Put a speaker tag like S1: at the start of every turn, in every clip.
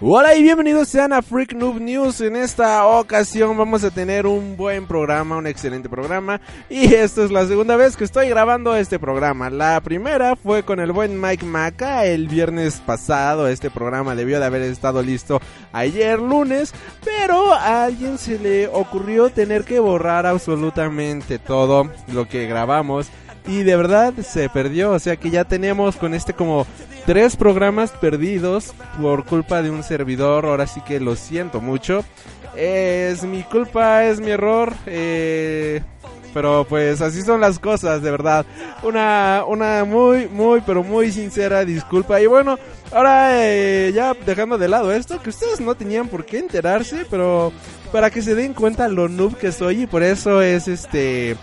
S1: Hola y bienvenidos sean a Freak Noob News. En esta ocasión vamos a tener un buen programa, un excelente programa. Y esta es la segunda vez que estoy grabando este programa. La primera fue con el buen Mike Maca el viernes pasado. Este programa debió de haber estado listo ayer lunes. Pero a alguien se le ocurrió tener que borrar absolutamente todo lo que grabamos y de verdad se perdió. O sea que ya tenemos con este como tres programas perdidos por culpa de un servidor. Ahora sí que lo siento mucho. Es mi culpa, es mi error. Eh, pero pues así son las cosas, de verdad. Una, una muy, muy, pero muy sincera disculpa. Y bueno, ahora eh, ya dejando de lado esto, que ustedes no tenían por qué enterarse, pero para que se den cuenta lo noob que soy y por eso es este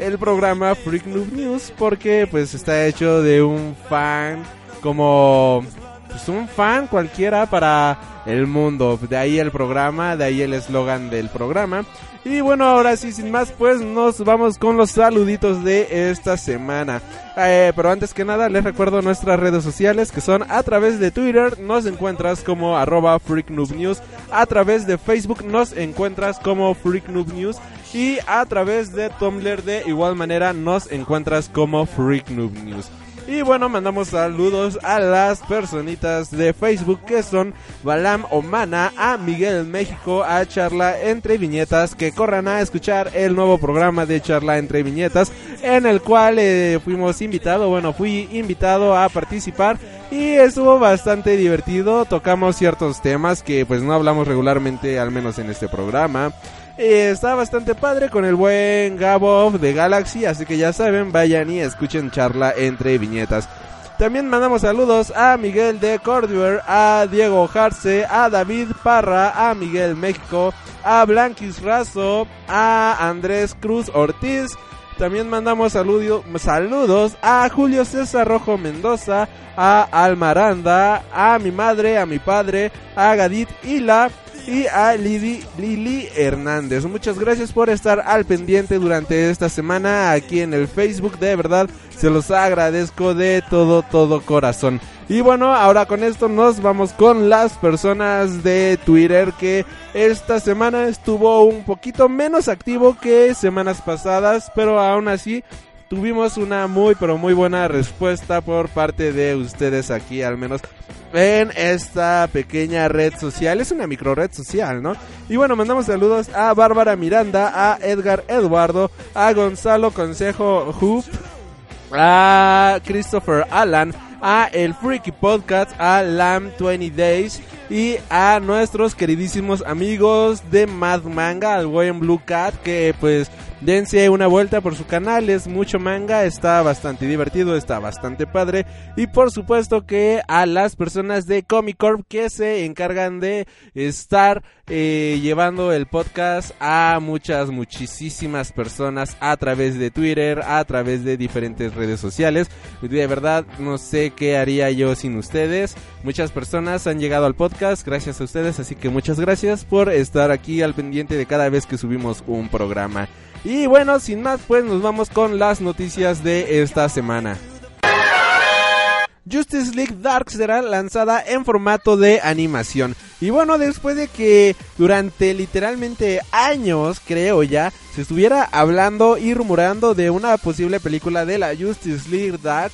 S1: el programa Freak Noob News porque pues está hecho de un fan como pues un fan cualquiera para el mundo. De ahí el programa, de ahí el eslogan del programa. Y bueno, ahora sí, sin más, pues nos vamos con los saluditos de esta semana. Eh, pero antes que nada, les recuerdo nuestras redes sociales que son a través de Twitter, nos encuentras como arroba News, a través de Facebook nos encuentras como Freak News y a través de Tumblr de igual manera nos encuentras como Freak News. Y bueno, mandamos saludos a las personitas de Facebook que son Balam Omana, a Miguel México, a Charla Entre Viñetas, que corran a escuchar el nuevo programa de Charla Entre Viñetas, en el cual eh, fuimos invitados, bueno, fui invitado a participar y estuvo bastante divertido, tocamos ciertos temas que pues no hablamos regularmente, al menos en este programa. Está bastante padre con el buen Gabo de Galaxy, así que ya saben, vayan y escuchen charla entre viñetas. También mandamos saludos a Miguel de Corduer, a Diego Jarce, a David Parra, a Miguel México, a Blanquis Razo, a Andrés Cruz Ortiz. También mandamos saludos a Julio César Rojo Mendoza, a Almaranda, a mi madre, a mi padre, a Gadit Hila, y a Lili, Lili Hernández. Muchas gracias por estar al pendiente durante esta semana aquí en el Facebook. De verdad, se los agradezco de todo, todo corazón. Y bueno, ahora con esto nos vamos con las personas de Twitter que esta semana estuvo un poquito menos activo que semanas pasadas, pero aún así tuvimos una muy pero muy buena respuesta por parte de ustedes aquí, al menos en esta pequeña red social. Es una micro red social, ¿no? Y bueno, mandamos saludos a Bárbara Miranda, a Edgar Eduardo, a Gonzalo Consejo Hoop, a Christopher Alan, a El Freaky Podcast, a Lam 20 Days y a nuestros queridísimos amigos de Mad Manga, al buen Blue Cat, que pues dense una vuelta por su canal, es mucho manga, está bastante divertido, está bastante padre. Y por supuesto que a las personas de Comic Corp que se encargan de estar eh, llevando el podcast a muchas, muchísimas personas a través de Twitter, a través de diferentes redes sociales. De verdad, no sé qué haría yo sin ustedes. Muchas personas han llegado al podcast gracias a ustedes, así que muchas gracias por estar aquí al pendiente de cada vez que subimos un programa. Y bueno, sin más, pues nos vamos con las noticias de esta semana. Justice League Dark será lanzada en formato de animación. Y bueno, después de que durante literalmente años, creo ya, se estuviera hablando y rumorando de una posible película de la Justice League Dark,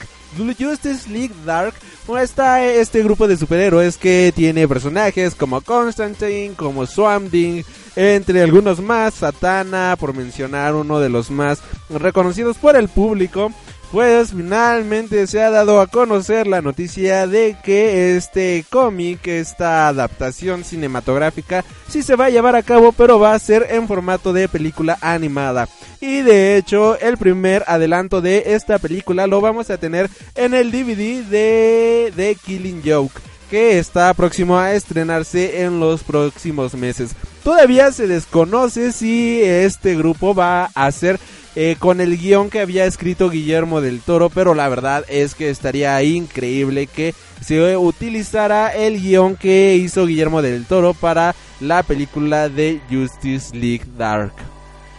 S1: Justice League Dark está este grupo de superhéroes que tiene personajes como Constantine, como Swamp Thing, entre algunos más, Satana, por mencionar uno de los más reconocidos por el público. Pues finalmente se ha dado a conocer la noticia de que este cómic, esta adaptación cinematográfica, sí se va a llevar a cabo, pero va a ser en formato de película animada. Y de hecho, el primer adelanto de esta película lo vamos a tener en el DVD de, de Killing Joke. que está próximo a estrenarse en los próximos meses. Todavía se desconoce si este grupo va a ser eh, con el guion que había escrito Guillermo del Toro, pero la verdad es que estaría increíble que se utilizara el guion que hizo Guillermo del Toro para la película de Justice League Dark.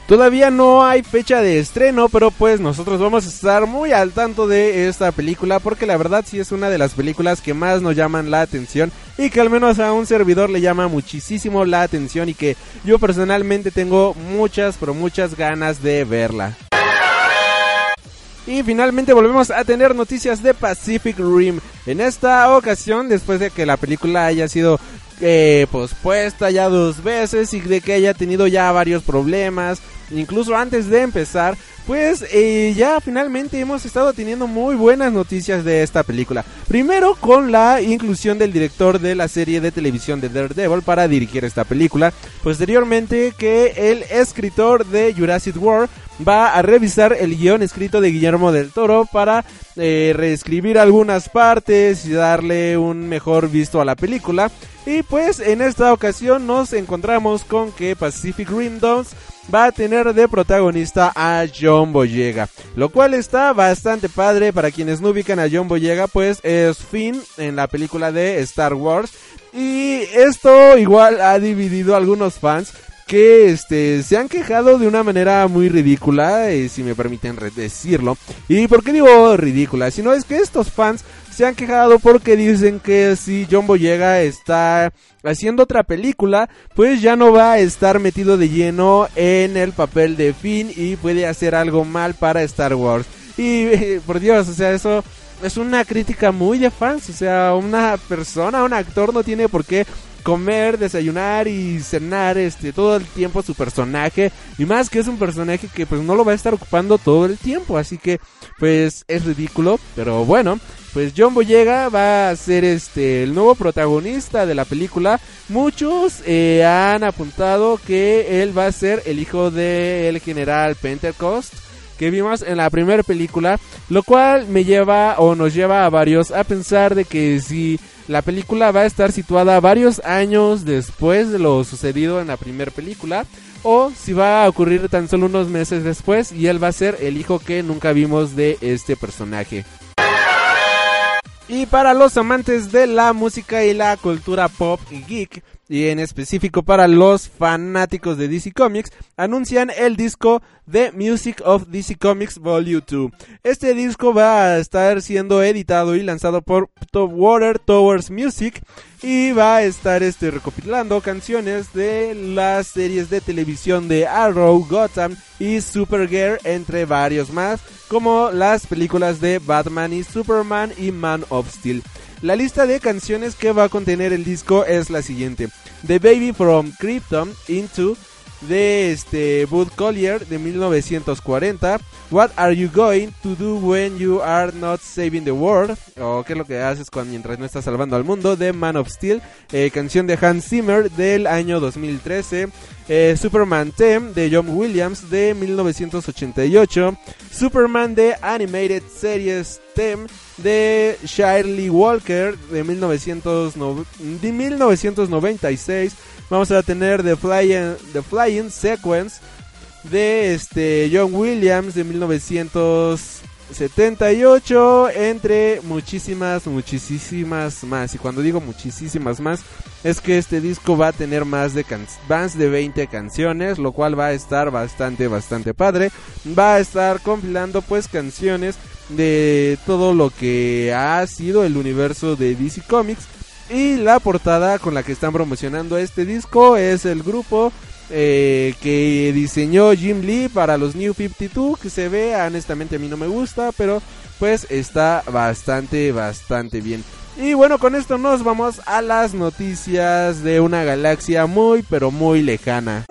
S1: Todavía no hay fecha de estreno, pero pues nosotros vamos a estar muy al tanto de esta película porque la verdad sí es una de las películas que más nos llaman la atención y que al menos a un servidor le llama muchísimo la atención y que yo personalmente tengo muchas, pero muchas ganas de verla. Y finalmente volvemos a tener noticias de Pacific Rim. En esta ocasión, después de que la película haya sido eh, pospuesta ya dos veces y de que haya tenido ya varios problemas, incluso antes de empezar, pues eh, ya finalmente hemos estado teniendo muy buenas noticias de esta película. Primero con la inclusión del director de la serie de televisión de Daredevil para dirigir esta película. Posteriormente que el escritor de Jurassic World va a revisar el guion escrito de Guillermo del Toro para eh, reescribir algunas partes y darle un mejor visto a la película. Y pues en esta ocasión nos encontramos con que Pacific Rim 2 va a tener de protagonista a John Boyega, lo cual está bastante padre para quienes no ubican a John Boyega, pues es Finn en la película de Star Wars y esto igual ha dividido a algunos fans que este se han quejado de una manera muy ridícula, eh, si me permiten decirlo. ¿Y por qué digo ridícula? Sino es que estos fans se han quejado porque dicen que si John Boyega está haciendo otra película, pues ya no va a estar metido de lleno en el papel de Finn y puede hacer algo mal para Star Wars. Y por Dios, o sea, eso es una crítica muy de fans, o sea, una persona, un actor no tiene por qué comer, desayunar y cenar este todo el tiempo su personaje y más que es un personaje que pues no lo va a estar ocupando todo el tiempo, así que pues es ridículo, pero bueno, pues John Boyega va a ser este el nuevo protagonista de la película. Muchos eh, han apuntado que él va a ser el hijo del general Pentecost que vimos en la primera película, lo cual me lleva o nos lleva a varios a pensar de que si la película va a estar situada varios años después de lo sucedido en la primera película o si va a ocurrir tan solo unos meses después y él va a ser el hijo que nunca vimos de este personaje. Y para los amantes de la música y la cultura pop y geek, y en específico para los fanáticos de DC Comics, anuncian el disco The Music of DC Comics Volume 2. Este disco va a estar siendo editado y lanzado por Water Towers Music y va a estar este, recopilando canciones de las series de televisión de Arrow, Gotham y Supergirl, entre varios más, como las películas de Batman y Superman y Man of Steel. La lista de canciones que va a contener el disco es la siguiente: The Baby from Krypton Into de este Bud Collier de 1940. What are you going to do when you are not saving the world? O qué es lo que haces cuando mientras no estás salvando al mundo de Man of Steel. Eh, canción de Hans Zimmer del año 2013. Eh, Superman Theme de John Williams de 1988. Superman de Animated Series Theme de Shirley Walker de, 1900, de 1996. Vamos a tener The Flying, The Flying Sequence de este John Williams de 1978 entre muchísimas muchísimas más y cuando digo muchísimas más es que este disco va a tener más de más de 20 canciones lo cual va a estar bastante bastante padre va a estar compilando pues canciones de todo lo que ha sido el universo de DC Comics y la portada con la que están promocionando este disco es el grupo eh, que diseñó Jim Lee para los New 52, que se ve, honestamente a mí no me gusta, pero pues está bastante, bastante bien. Y bueno, con esto nos vamos a las noticias de una galaxia muy, pero muy lejana.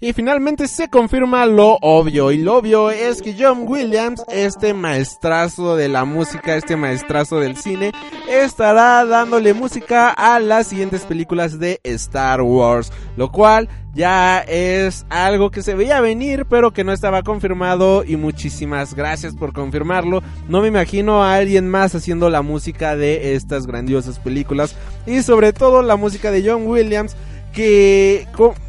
S1: Y finalmente se confirma lo obvio, y lo obvio es que John Williams, este maestrazo de la música, este maestrazo del cine, estará dándole música a las siguientes películas de Star Wars, lo cual ya es algo que se veía venir, pero que no estaba confirmado y muchísimas gracias por confirmarlo. No me imagino a alguien más haciendo la música de estas grandiosas películas y sobre todo la música de John Williams que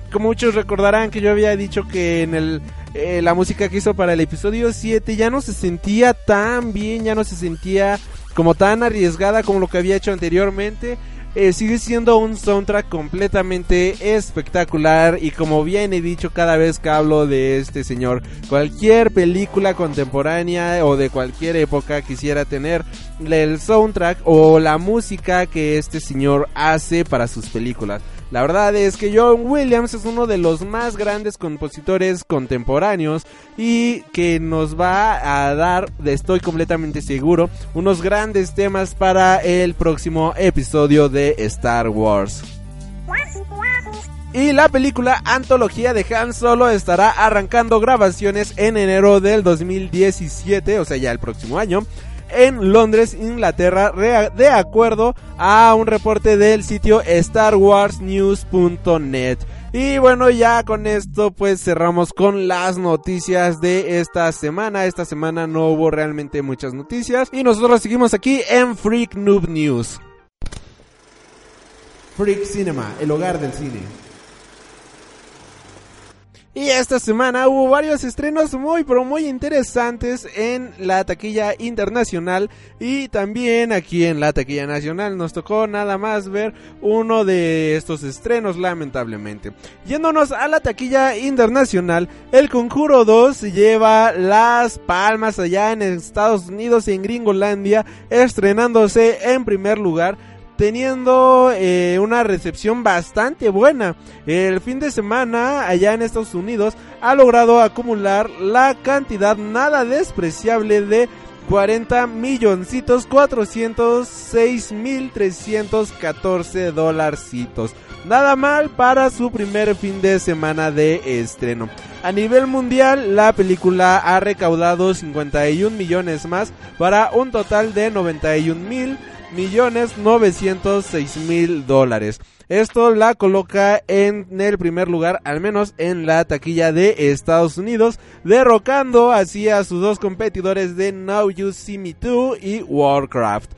S1: como muchos recordarán que yo había dicho que en el eh, la música que hizo para el episodio 7 ya no se sentía tan bien, ya no se sentía como tan arriesgada como lo que había hecho anteriormente. Eh, sigue siendo un soundtrack completamente espectacular y como bien he dicho cada vez que hablo de este señor, cualquier película contemporánea o de cualquier época quisiera tener el soundtrack o la música que este señor hace para sus películas. La verdad es que John Williams es uno de los más grandes compositores contemporáneos y que nos va a dar, estoy completamente seguro, unos grandes temas para el próximo episodio de Star Wars. Y la película Antología de Han Solo estará arrancando grabaciones en enero del 2017, o sea ya el próximo año en Londres, Inglaterra, de acuerdo a un reporte del sitio StarWarsNews.net. Y bueno, ya con esto pues cerramos con las noticias de esta semana. Esta semana no hubo realmente muchas noticias y nosotros seguimos aquí en Freak Noob News. Freak Cinema, el hogar del cine. Y esta semana hubo varios estrenos muy pero muy interesantes en la taquilla internacional y también aquí en la taquilla nacional nos tocó nada más ver uno de estos estrenos lamentablemente. Yéndonos a la taquilla internacional, El Conjuro 2 lleva las palmas allá en Estados Unidos y en Gringolandia estrenándose en primer lugar teniendo eh, una recepción bastante buena. El fin de semana allá en Estados Unidos ha logrado acumular la cantidad nada despreciable de 40 milloncitos 406 mil 314 dolarcitos. Nada mal para su primer fin de semana de estreno. A nivel mundial, la película ha recaudado 51 millones más para un total de 91 mil millones 906 mil dólares. Esto la coloca en el primer lugar, al menos en la taquilla de Estados Unidos, derrocando así a sus dos competidores de Now You See Me Too y Warcraft.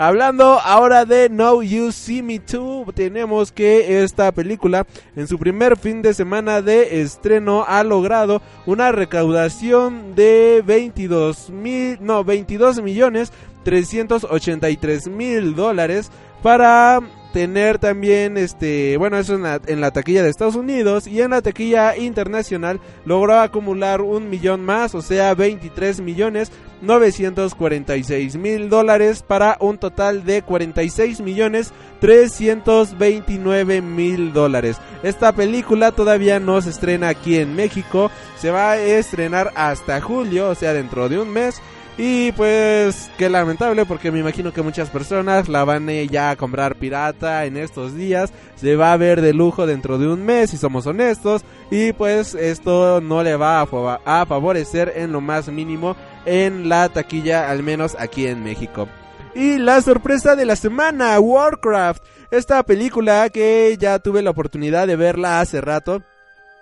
S1: Hablando ahora de No You See Me Too, tenemos que esta película en su primer fin de semana de estreno ha logrado una recaudación de 22 mil, no, 22 millones 383 mil dólares para tener también este bueno eso en la, en la, taquilla de Estados Unidos y en la taquilla internacional logró acumular un millón más o sea 23 millones 946 mil dólares para un total de 46 millones 329 mil dólares. Esta película todavía no se estrena aquí en México se va a estrenar hasta julio o sea dentro de un mes y pues qué lamentable porque me imagino que muchas personas la van ya a comprar pirata en estos días. Se va a ver de lujo dentro de un mes si somos honestos. Y pues esto no le va a, a favorecer en lo más mínimo en la taquilla, al menos aquí en México. Y la sorpresa de la semana, Warcraft. Esta película que ya tuve la oportunidad de verla hace rato.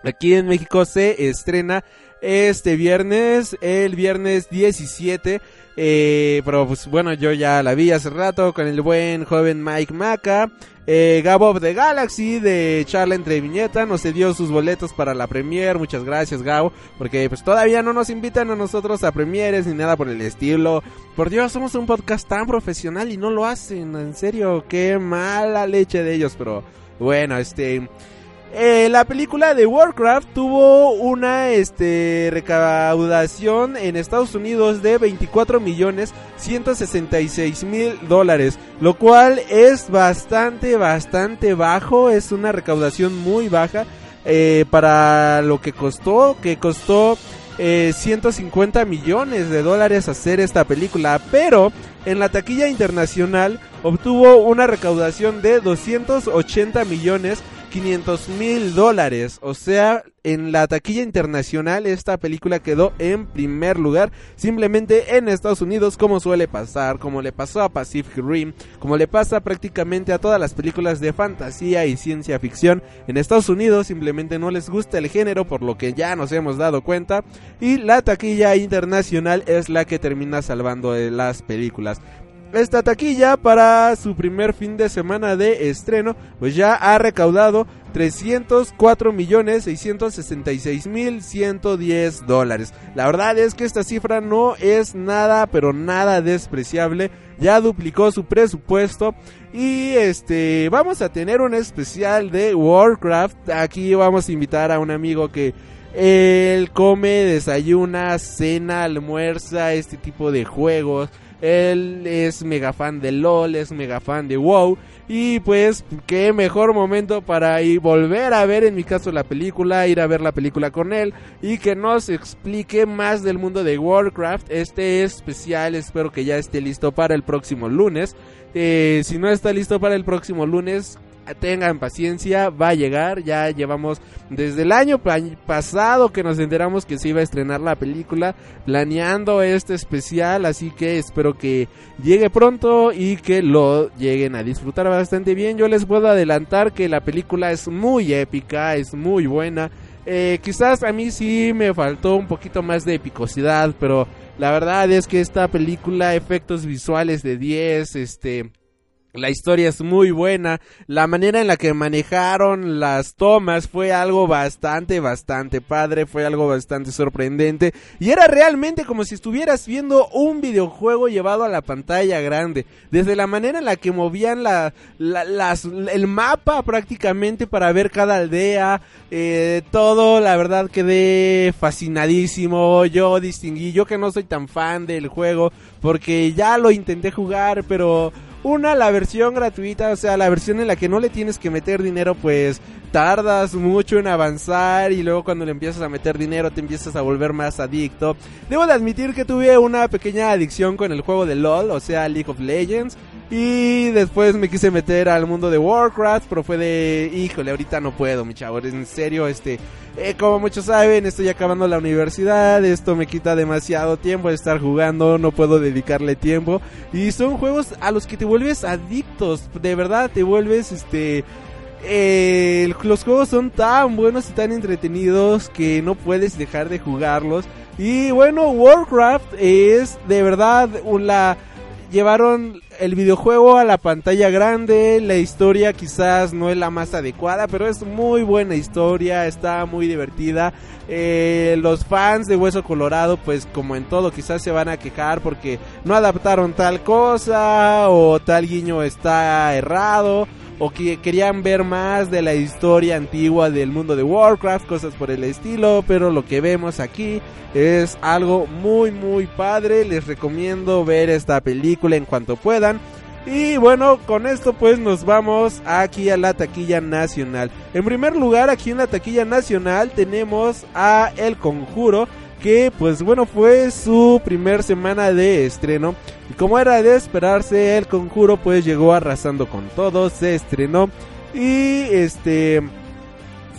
S1: Aquí en México se estrena este viernes, el viernes 17. Eh, pero pues bueno, yo ya la vi hace rato con el buen joven Mike Maca. Eh, Gabo the Galaxy de Charla entre Viñeta nos dio sus boletos para la premier. Muchas gracias, Gabo. Porque pues todavía no nos invitan a nosotros a premieres ni nada por el estilo. Por Dios, somos un podcast tan profesional y no lo hacen. En serio, qué mala leche de ellos. Pero bueno, este. Eh, la película de Warcraft tuvo una este, recaudación en Estados Unidos de 24 millones 166 mil dólares, lo cual es bastante, bastante bajo, es una recaudación muy baja eh, para lo que costó, que costó 150 eh, millones de dólares hacer esta película, pero en la taquilla internacional obtuvo una recaudación de 280 millones 500 mil dólares. O sea, en la taquilla internacional esta película quedó en primer lugar. Simplemente en Estados Unidos, como suele pasar, como le pasó a Pacific Rim, como le pasa prácticamente a todas las películas de fantasía y ciencia ficción. En Estados Unidos simplemente no les gusta el género, por lo que ya nos hemos dado cuenta. Y la taquilla internacional es la que termina salvando las películas esta taquilla para su primer fin de semana de estreno, pues ya ha recaudado 304 millones 666 mil 110 dólares. La verdad es que esta cifra no es nada, pero nada despreciable. Ya duplicó su presupuesto y este vamos a tener un especial de Warcraft. Aquí vamos a invitar a un amigo que él come, desayuna, cena, almuerza este tipo de juegos él es mega fan de LOL, es mega fan de WoW. Y pues, qué mejor momento para ir volver a ver, en mi caso, la película, ir a ver la película con él y que nos explique más del mundo de Warcraft. Este es especial, espero que ya esté listo para el próximo lunes. Eh, si no está listo para el próximo lunes, tengan paciencia, va a llegar. Ya llevamos desde el año pasado que nos enteramos que se iba a estrenar la película, planeando este especial, así que espero que llegue pronto y que lo lleguen a disfrutar bastante bien. Yo les puedo adelantar que la película es muy épica, es muy buena. Eh, quizás a mí sí me faltó un poquito más de epicosidad, pero la verdad es que esta película, efectos visuales de 10, este la historia es muy buena. La manera en la que manejaron las tomas fue algo bastante, bastante padre. Fue algo bastante sorprendente. Y era realmente como si estuvieras viendo un videojuego llevado a la pantalla grande. Desde la manera en la que movían la, las, el mapa prácticamente para ver cada aldea. Eh, todo, la verdad, quedé fascinadísimo. Yo distinguí, yo que no soy tan fan del juego. Porque ya lo intenté jugar, pero una, la versión gratuita, o sea, la versión en la que no le tienes que meter dinero, pues tardas mucho en avanzar y luego cuando le empiezas a meter dinero te empiezas a volver más adicto. Debo de admitir que tuve una pequeña adicción con el juego de LOL, o sea, League of Legends. Y después me quise meter al mundo de Warcraft, pero fue de, híjole, ahorita no puedo, mi chavo, en serio, este, eh, como muchos saben, estoy acabando la universidad, esto me quita demasiado tiempo de estar jugando, no puedo dedicarle tiempo. Y son juegos a los que te vuelves adictos, de verdad, te vuelves, este, eh, los juegos son tan buenos y tan entretenidos que no puedes dejar de jugarlos. Y bueno, Warcraft es de verdad una llevaron el videojuego a la pantalla grande, la historia quizás no es la más adecuada, pero es muy buena historia, está muy divertida. Eh, los fans de Hueso Colorado, pues como en todo, quizás se van a quejar porque no adaptaron tal cosa o tal guiño está errado o que querían ver más de la historia antigua del mundo de Warcraft, cosas por el estilo, pero lo que vemos aquí es algo muy muy padre, les recomiendo ver esta película en cuanto puedan. Y bueno, con esto pues nos vamos aquí a la taquilla nacional. En primer lugar, aquí en la taquilla nacional tenemos a El Conjuro, que pues bueno fue su primer semana de estreno. Y como era de esperarse el conjuro pues llegó arrasando con todo, se estrenó. Y este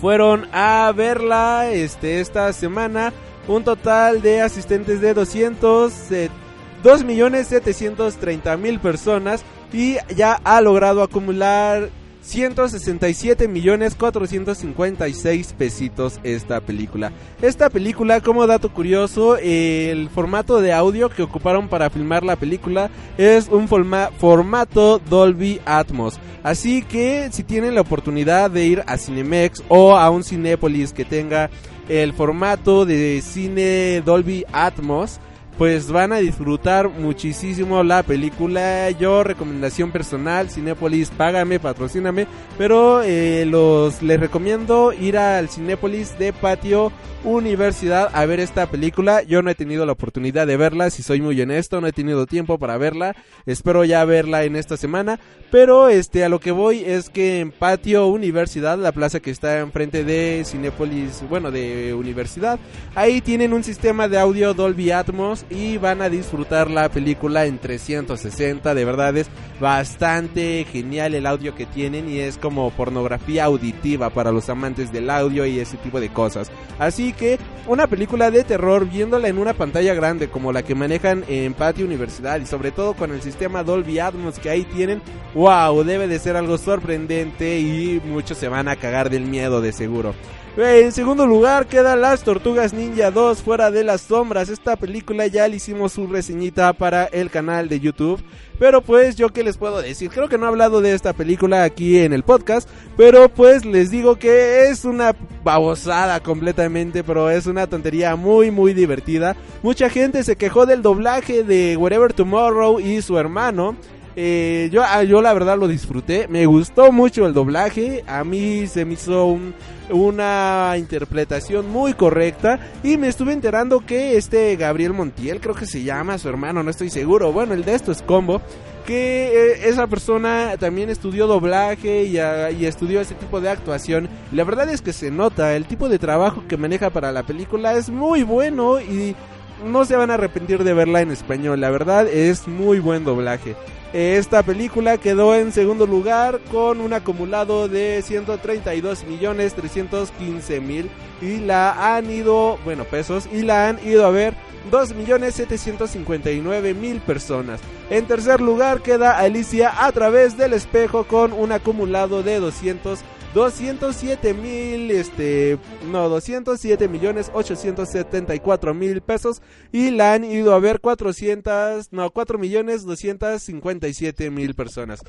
S1: fueron a verla este esta semana un total de asistentes de 200 2.730.000 personas. Y ya ha logrado acumular 167 millones 456 pesitos esta película. Esta película, como dato curioso, el formato de audio que ocuparon para filmar la película es un formato Dolby Atmos. Así que si tienen la oportunidad de ir a Cinemex o a un Cinépolis que tenga el formato de cine Dolby Atmos, pues van a disfrutar muchísimo la película. Yo, recomendación personal, Cinépolis, págame, patrocíname. Pero eh, los les recomiendo ir al Cinépolis de Patio Universidad a ver esta película. Yo no he tenido la oportunidad de verla, si soy muy honesto, no he tenido tiempo para verla. Espero ya verla en esta semana. Pero este a lo que voy es que en Patio Universidad, la plaza que está enfrente de Cinépolis, bueno, de Universidad, ahí tienen un sistema de audio Dolby Atmos y van a disfrutar la película en 360. De verdad es bastante genial el audio que tienen y es como pornografía auditiva para los amantes del audio y ese tipo de cosas. Así que una película de terror viéndola en una pantalla grande como la que manejan en Patio Universidad y sobre todo con el sistema Dolby Atmos que ahí tienen, wow, debe de ser algo sorprendente y muchos se van a cagar del miedo de seguro. En segundo lugar queda Las Tortugas Ninja 2 fuera de las sombras. Esta película ya le hicimos su reseñita para el canal de YouTube. Pero pues yo qué les puedo decir, creo que no he hablado de esta película aquí en el podcast, pero pues les digo que es una babosada completamente, pero es una tontería muy muy divertida. Mucha gente se quejó del doblaje de Wherever Tomorrow y su hermano. Eh, yo, ah, yo la verdad lo disfruté, me gustó mucho el doblaje, a mí se me hizo una interpretación muy correcta y me estuve enterando que este Gabriel Montiel, creo que se llama su hermano, no estoy seguro, bueno, el de esto es combo, que eh, esa persona también estudió doblaje y, ah, y, estudió ese tipo de actuación. La verdad es que se nota, el tipo de trabajo que maneja para la película es muy bueno y no se van a arrepentir de verla en español, la verdad es muy buen doblaje. Esta película quedó en segundo lugar con un acumulado de 132 millones 315 mil y la han ido, bueno, pesos, y la han ido a ver 2 millones 759 mil personas. En tercer lugar queda Alicia a través del espejo con un acumulado de 200 207 mil, este, no, 207 millones 874 mil pesos y la han ido a ver 400, no, 4 millones 257 mil personas.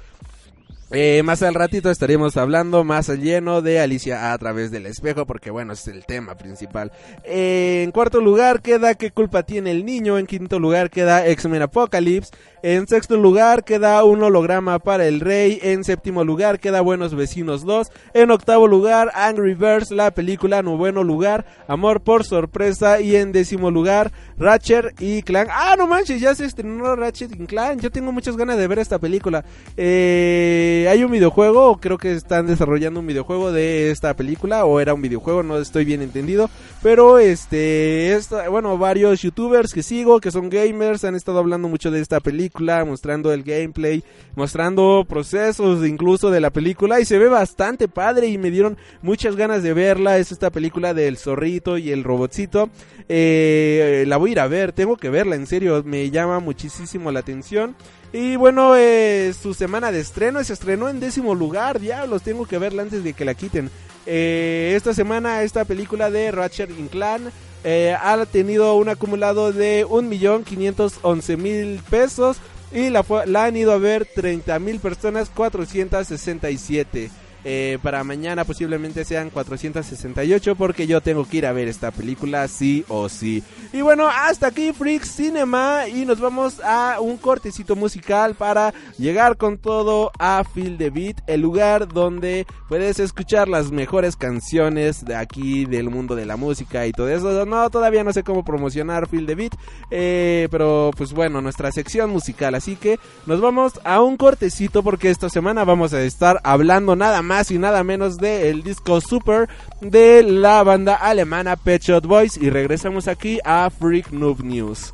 S1: Eh, más al ratito estaremos hablando más lleno de Alicia a través del espejo, porque bueno, es el tema principal. Eh, en cuarto lugar queda ¿Qué culpa tiene el niño? En quinto lugar queda X-Men Apocalypse. En sexto lugar queda un holograma para el rey. En séptimo lugar queda Buenos Vecinos 2. En octavo lugar Angry Birds, la película. Noveno lugar Amor por sorpresa. Y en décimo lugar Ratchet y Clank. Ah, no manches, ya se estrenó Ratchet y Clank. Yo tengo muchas ganas de ver esta película. Eh, hay un videojuego, creo que están desarrollando un videojuego de esta película. O era un videojuego, no estoy bien entendido. Pero este, bueno, varios youtubers que sigo, que son gamers, han estado hablando mucho de esta película mostrando el gameplay, mostrando procesos incluso de la película y se ve bastante padre y me dieron muchas ganas de verla. Es esta película del zorrito y el robotcito. Eh, la voy a ir a ver, tengo que verla, en serio, me llama muchísimo la atención. Y bueno, eh, su semana de estreno se estrenó en décimo lugar, diablos, tengo que verla antes de que la quiten. Eh, esta semana esta película de Ratchet Clan eh, ha tenido un acumulado de 1.511.000 pesos y la, la han ido a ver 30.000 personas, 467. Eh, para mañana posiblemente sean 468 porque yo tengo que ir a ver esta película sí o sí. Y bueno, hasta aquí Freak Cinema y nos vamos a un cortecito musical para llegar con todo a Feel the Beat, el lugar donde puedes escuchar las mejores canciones de aquí del mundo de la música y todo eso. No, todavía no sé cómo promocionar Feel the Beat, eh, pero pues bueno, nuestra sección musical. Así que nos vamos a un cortecito porque esta semana vamos a estar hablando nada más y nada menos de el disco Super de la banda alemana Pet Shop Boys y regresamos aquí a Freak Noob News.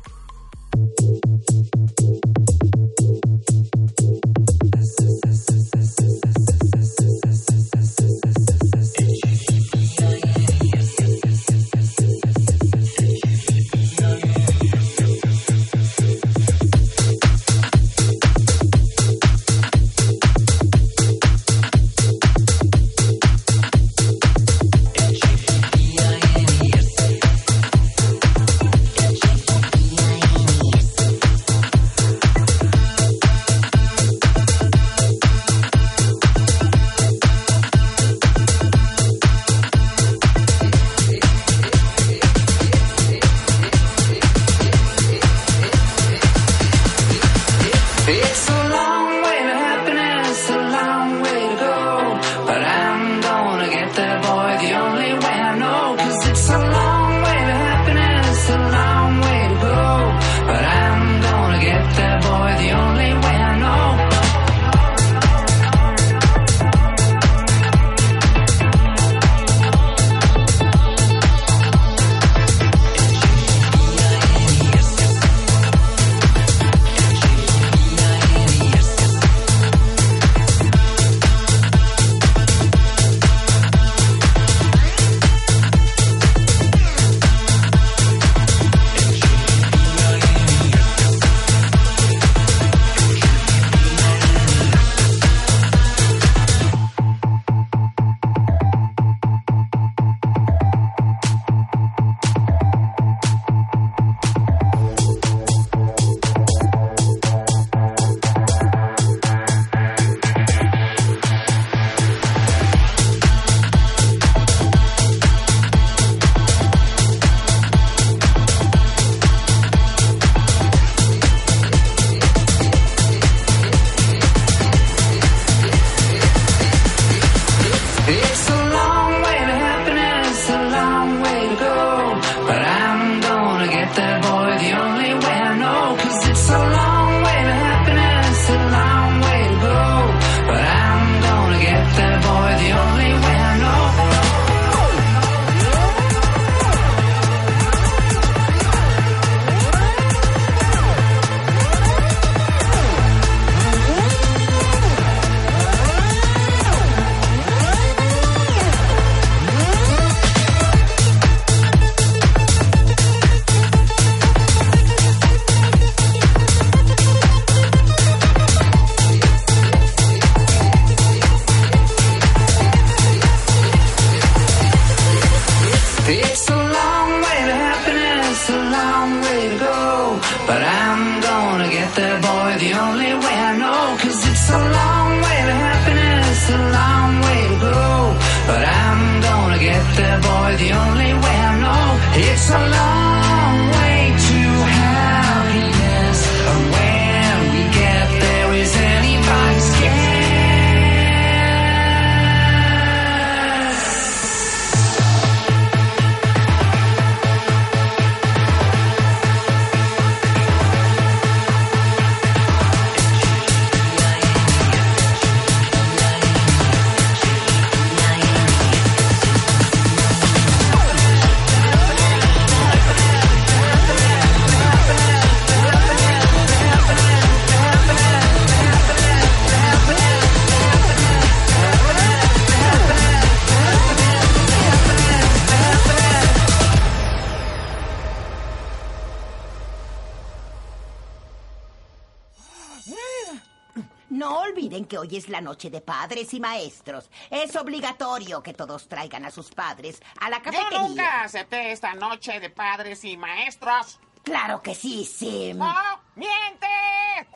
S2: Hoy es la noche de padres y maestros. Es obligatorio que todos traigan a sus padres a la
S3: Yo
S2: cafetería.
S3: nunca acepté esta noche de padres y maestros.
S2: Claro que sí, Sim.
S3: ¡No! ¡Miente!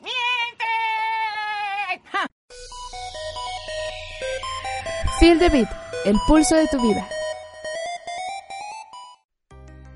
S3: ¡Miente!
S4: Feel the Beat, el pulso de tu vida.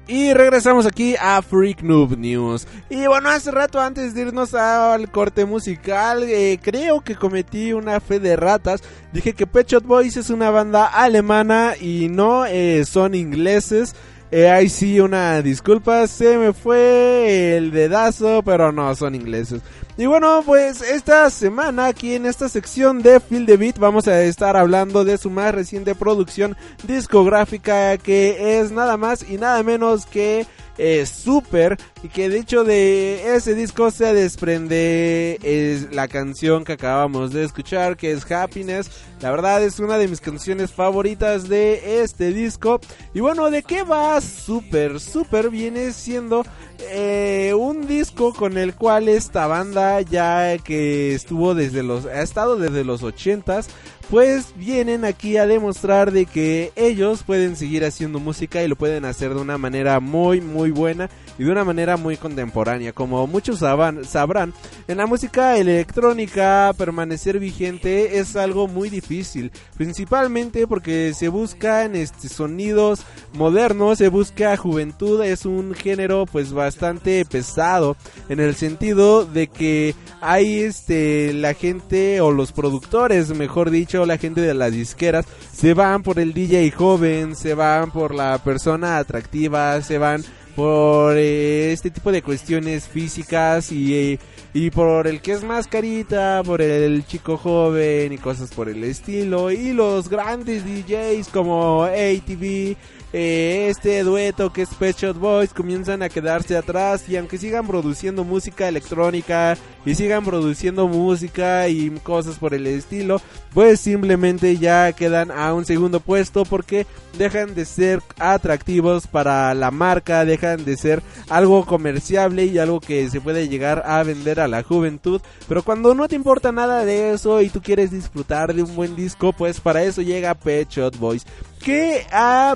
S1: Y regresamos aquí a Freak Noob News. Y bueno, hace rato antes de irnos al corte musical, eh, creo que cometí una fe de ratas. Dije que Pet Boys es una banda alemana y no eh, son ingleses. Eh, ahí sí, una disculpa, se me fue el dedazo, pero no, son ingleses. Y bueno, pues esta semana aquí en esta sección de Feel the Beat vamos a estar hablando de su más reciente producción discográfica que es nada más y nada menos que eh, Super y que de hecho de ese disco se desprende es la canción que acabamos de escuchar que es Happiness. La verdad es una de mis canciones favoritas de este disco. Y bueno de qué va Super Super viene siendo eh, un disco con el cual esta banda ya que estuvo desde los ha estado desde los 80s pues vienen aquí a demostrar de que ellos pueden seguir haciendo música y lo pueden hacer de una manera muy muy buena y de una manera muy contemporánea como muchos sabrán, sabrán en la música electrónica permanecer vigente es algo muy difícil principalmente porque se buscan este sonidos modernos se busca juventud es un género pues bastante pesado en el sentido de que hay este la gente o los productores mejor dicho la gente de las disqueras se van por el DJ joven se van por la persona atractiva se van por eh, este tipo de cuestiones físicas y, eh, y por el que es más carita, por el chico joven y cosas por el estilo. Y los grandes DJs como ATV, eh, este dueto que es Pet Shop Boys comienzan a quedarse atrás y aunque sigan produciendo música electrónica y sigan produciendo música y cosas por el estilo, pues simplemente ya quedan a un segundo puesto porque dejan de ser atractivos para la marca, dejan de ser algo comerciable y algo que se puede llegar a vender a la juventud. Pero cuando no te importa nada de eso y tú quieres disfrutar de un buen disco, pues para eso llega Pet Shop Boys que ha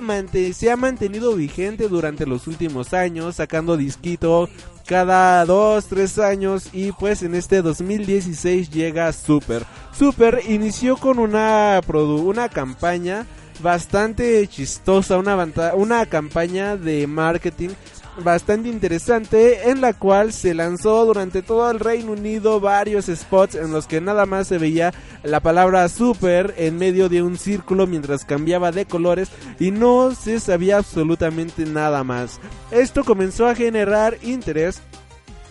S1: se ha mantenido vigente durante los últimos años, sacando disquito cada 2, 3 años y pues en este 2016 llega Super. Super inició con una, una campaña bastante chistosa, una, una campaña de marketing bastante interesante en la cual se lanzó durante todo el Reino Unido varios spots en los que nada más se veía la palabra super en medio de un círculo mientras cambiaba de colores y no se sabía absolutamente nada más. Esto comenzó a generar interés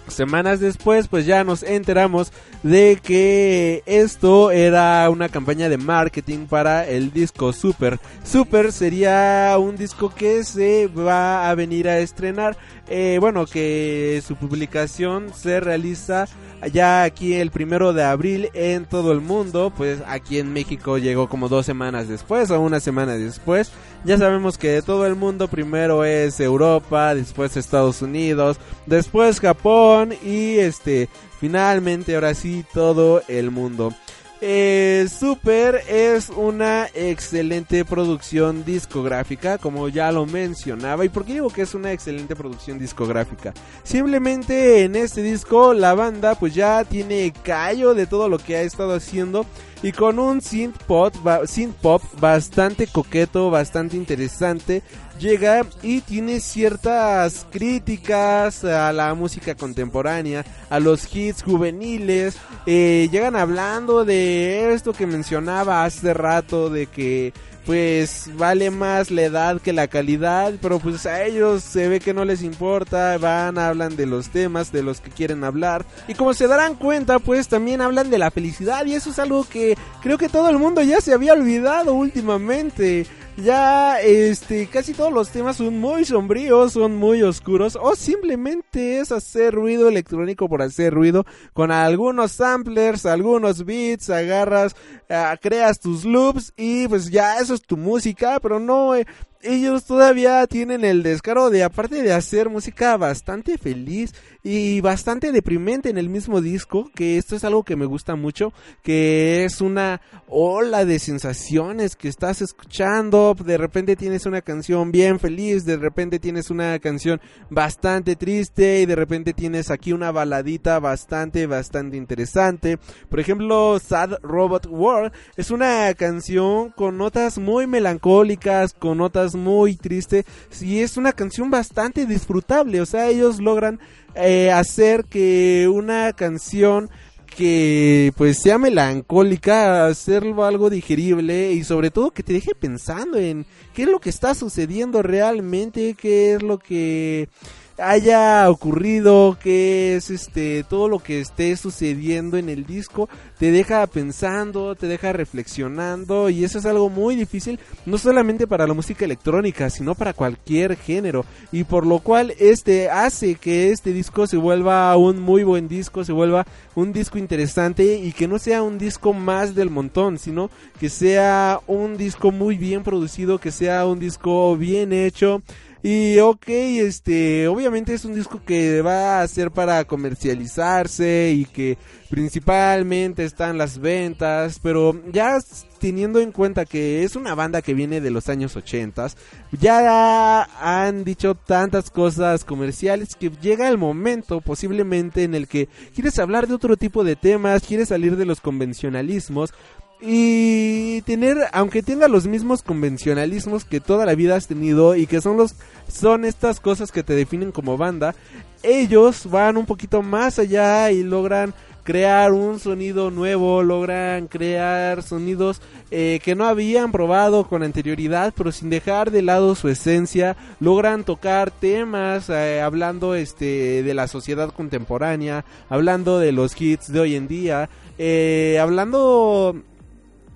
S1: Semanas después, pues ya nos enteramos de que esto era una campaña de marketing para el disco Super. Super sería un disco que se va a venir a estrenar. Eh, bueno, que su publicación se realiza ya aquí el primero de abril en todo el mundo. Pues aquí en México llegó como dos semanas después o una semana después. Ya sabemos que de todo el mundo primero es Europa, después Estados Unidos, después Japón y este finalmente ahora sí todo el mundo. Eh, Super es una excelente producción discográfica, como ya lo mencionaba. ¿Y por qué digo que es una excelente producción discográfica? Simplemente en este disco la banda pues ya tiene callo de todo lo que ha estado haciendo y con un synth pop, synth pop bastante coqueto, bastante interesante. Llega y tiene ciertas críticas a la música contemporánea, a los hits juveniles. eh, llegan hablando de esto que mencionaba hace rato, de que pues vale más la edad que la calidad, pero pues a ellos se ve que no les importa, van, hablan de los temas de los que quieren hablar y como se darán cuenta pues también hablan de la felicidad y eso es algo que creo que todo el mundo ya se había olvidado últimamente. Ya, este, casi todos los temas son muy sombríos, son muy oscuros, o simplemente es hacer ruido electrónico por hacer ruido, con algunos samplers, algunos beats, agarras, ah, creas tus loops y pues ya eso es tu música, pero no, eh, ellos todavía tienen el descaro de, aparte de hacer música bastante feliz y bastante deprimente en el mismo disco, que esto es algo que me gusta mucho, que es una ola de sensaciones que estás escuchando, de repente tienes una canción bien feliz, de repente tienes una canción bastante triste y de repente tienes aquí una baladita bastante, bastante interesante. Por ejemplo, Sad Robot World es una canción con notas muy melancólicas, con notas muy tristes y es una canción bastante disfrutable, o sea, ellos logran eh, hacer que una canción que pues sea melancólica, hacerlo algo digerible y sobre todo que te deje pensando en qué es lo que está sucediendo realmente, qué es lo que haya ocurrido, qué es este todo lo que esté sucediendo en el disco, te deja pensando, te deja reflexionando y eso es algo muy difícil no solamente para la música electrónica, sino para cualquier género y por lo cual este hace que este disco se vuelva un muy buen disco, se vuelva un disco interesante y que no sea un disco más del montón, sino que sea un disco muy bien producido, que sea un disco bien hecho. Y ok, este, obviamente es un disco que va a ser para comercializarse y que principalmente están las ventas, pero ya teniendo en cuenta que es una banda que viene de los años 80, ya han dicho tantas cosas comerciales que llega el momento posiblemente en el que quieres hablar de otro tipo de temas, quieres salir de los convencionalismos, y tener aunque tenga los mismos convencionalismos que toda la vida has tenido y que son los son estas cosas que te definen como banda ellos van un poquito más allá y logran crear un sonido nuevo logran crear sonidos eh, que no habían probado con anterioridad pero sin dejar de lado su esencia logran tocar temas eh, hablando este de la sociedad contemporánea hablando de los hits de hoy en día eh, hablando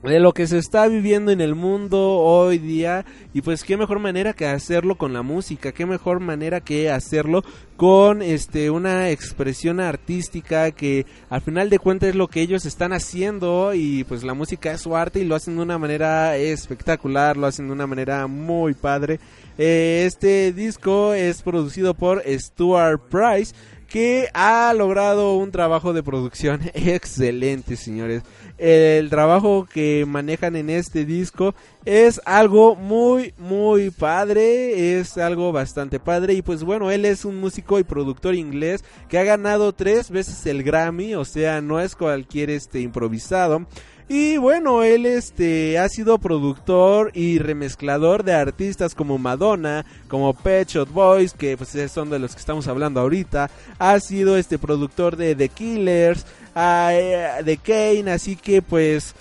S1: de lo que se está viviendo en el mundo hoy día y pues qué mejor manera que hacerlo con la música, qué mejor manera que hacerlo con este una expresión artística que al final de cuentas es lo que ellos están haciendo y pues la música es su arte y lo hacen de una manera espectacular, lo hacen de una manera muy padre. Eh, este disco es producido por Stuart Price que ha logrado un trabajo de producción excelente, señores. El trabajo que manejan en este disco es algo muy, muy padre, es algo bastante padre y pues bueno, él es un músico y productor inglés que ha ganado tres veces el Grammy, o sea, no es cualquier este improvisado. Y bueno, él este ha sido productor y remezclador de artistas como Madonna, como Pet Shop Boys, que pues son de los que estamos hablando ahorita. Ha sido este productor de The Killers, ah, eh, de Kane, así que pues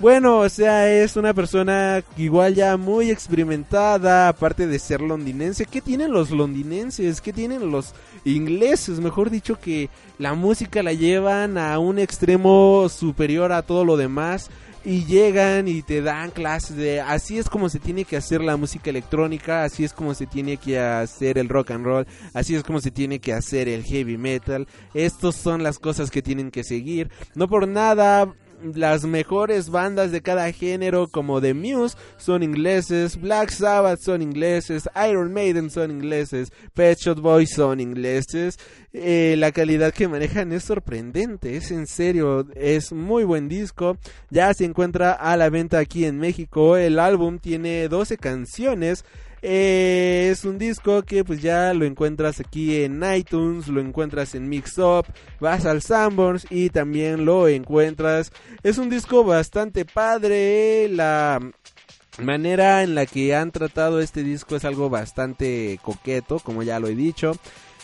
S1: bueno, o sea, es una persona igual ya muy experimentada, aparte de ser londinense. ¿Qué tienen los londinenses? ¿Qué tienen los ingleses? Mejor dicho que la música la llevan a un extremo superior a todo lo demás y llegan y te dan clases de así es como se tiene que hacer la música electrónica, así es como se tiene que hacer el rock and roll, así es como se tiene que hacer el heavy metal. Estos son las cosas que tienen que seguir. No por nada las mejores bandas de cada género como The Muse son ingleses, Black Sabbath son ingleses, Iron Maiden son ingleses, Pet Shop Boys son ingleses. Eh, la calidad que manejan es sorprendente, es en serio, es muy buen disco. Ya se encuentra a la venta aquí en México. El álbum tiene 12 canciones. Eh, es un disco que pues ya lo encuentras aquí en iTunes, lo encuentras en Mix Up, vas al Sanborns y también lo encuentras. Es un disco bastante padre, la manera en la que han tratado este disco es algo bastante coqueto, como ya lo he dicho.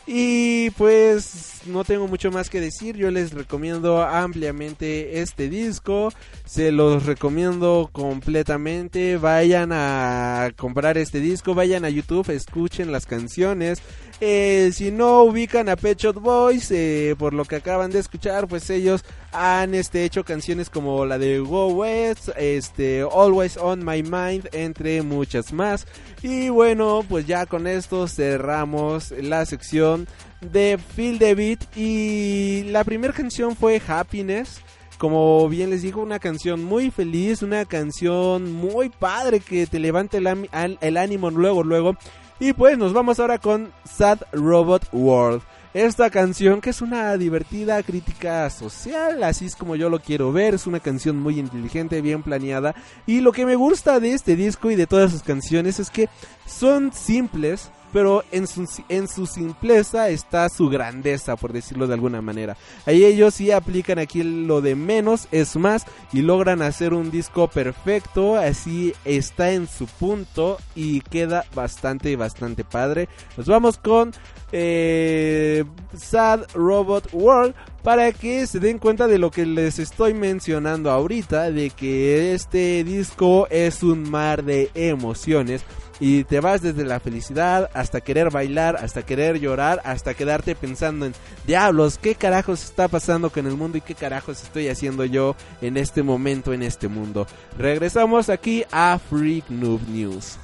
S1: Y pues no tengo mucho más que decir, yo les recomiendo ampliamente este disco, se los recomiendo completamente, vayan a comprar este disco, vayan a YouTube, escuchen las canciones, eh, si no ubican a Pet Shop Boys, eh, por lo que acaban de escuchar, pues ellos han este, hecho canciones como la de Go West, este, Always on My Mind, entre muchas más. Y bueno, pues ya con esto cerramos la sección de Feel the Beat. Y la primera canción fue Happiness. Como bien les digo, una canción muy feliz, una canción muy padre que te levanta el, el ánimo luego, luego. Y pues nos vamos ahora con Sad Robot World. Esta canción que es una divertida crítica social, así es como yo lo quiero ver, es una canción muy inteligente, bien planeada. Y lo que me gusta de este disco y de todas sus canciones es que son simples, pero en su, en su simpleza está su grandeza, por decirlo de alguna manera. Ahí ellos sí aplican aquí lo de menos es más y logran hacer un disco perfecto, así está en su punto y queda bastante, bastante padre. Nos vamos con eh, Sad Robot World para que se den cuenta de lo que les estoy mencionando ahorita, de que este disco es un mar de emociones y te vas desde la felicidad hasta querer bailar, hasta querer llorar, hasta quedarte pensando en diablos, qué carajos está pasando con el mundo y qué carajos estoy haciendo yo en este momento en este mundo. Regresamos aquí a Freak Noob News.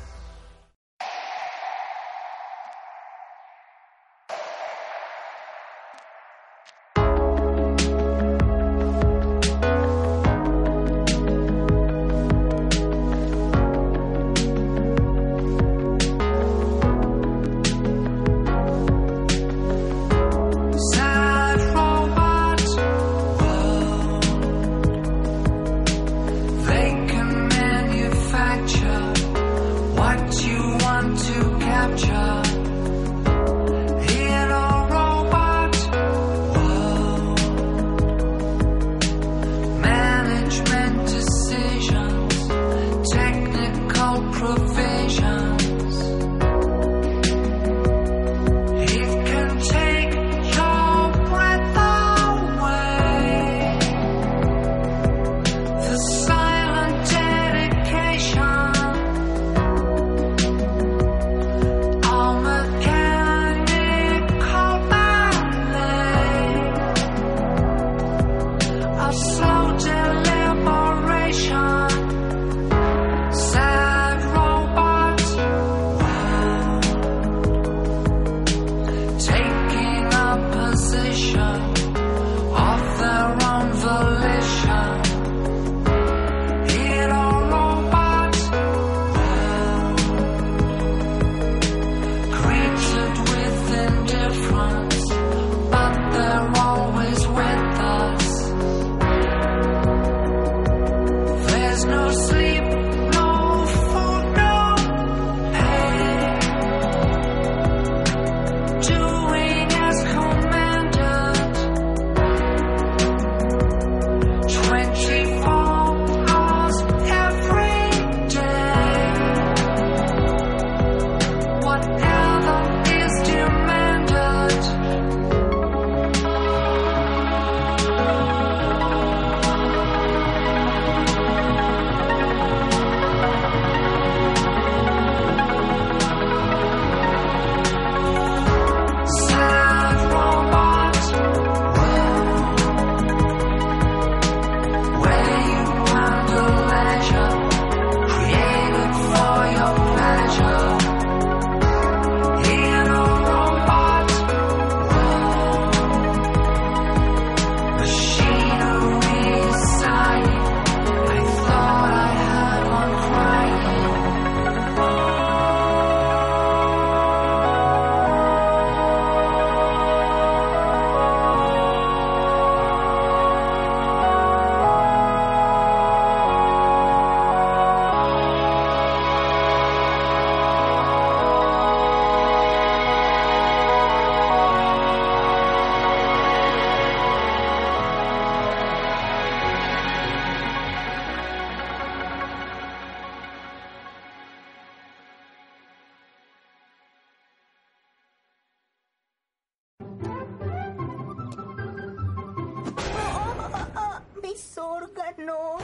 S2: Mis órganos.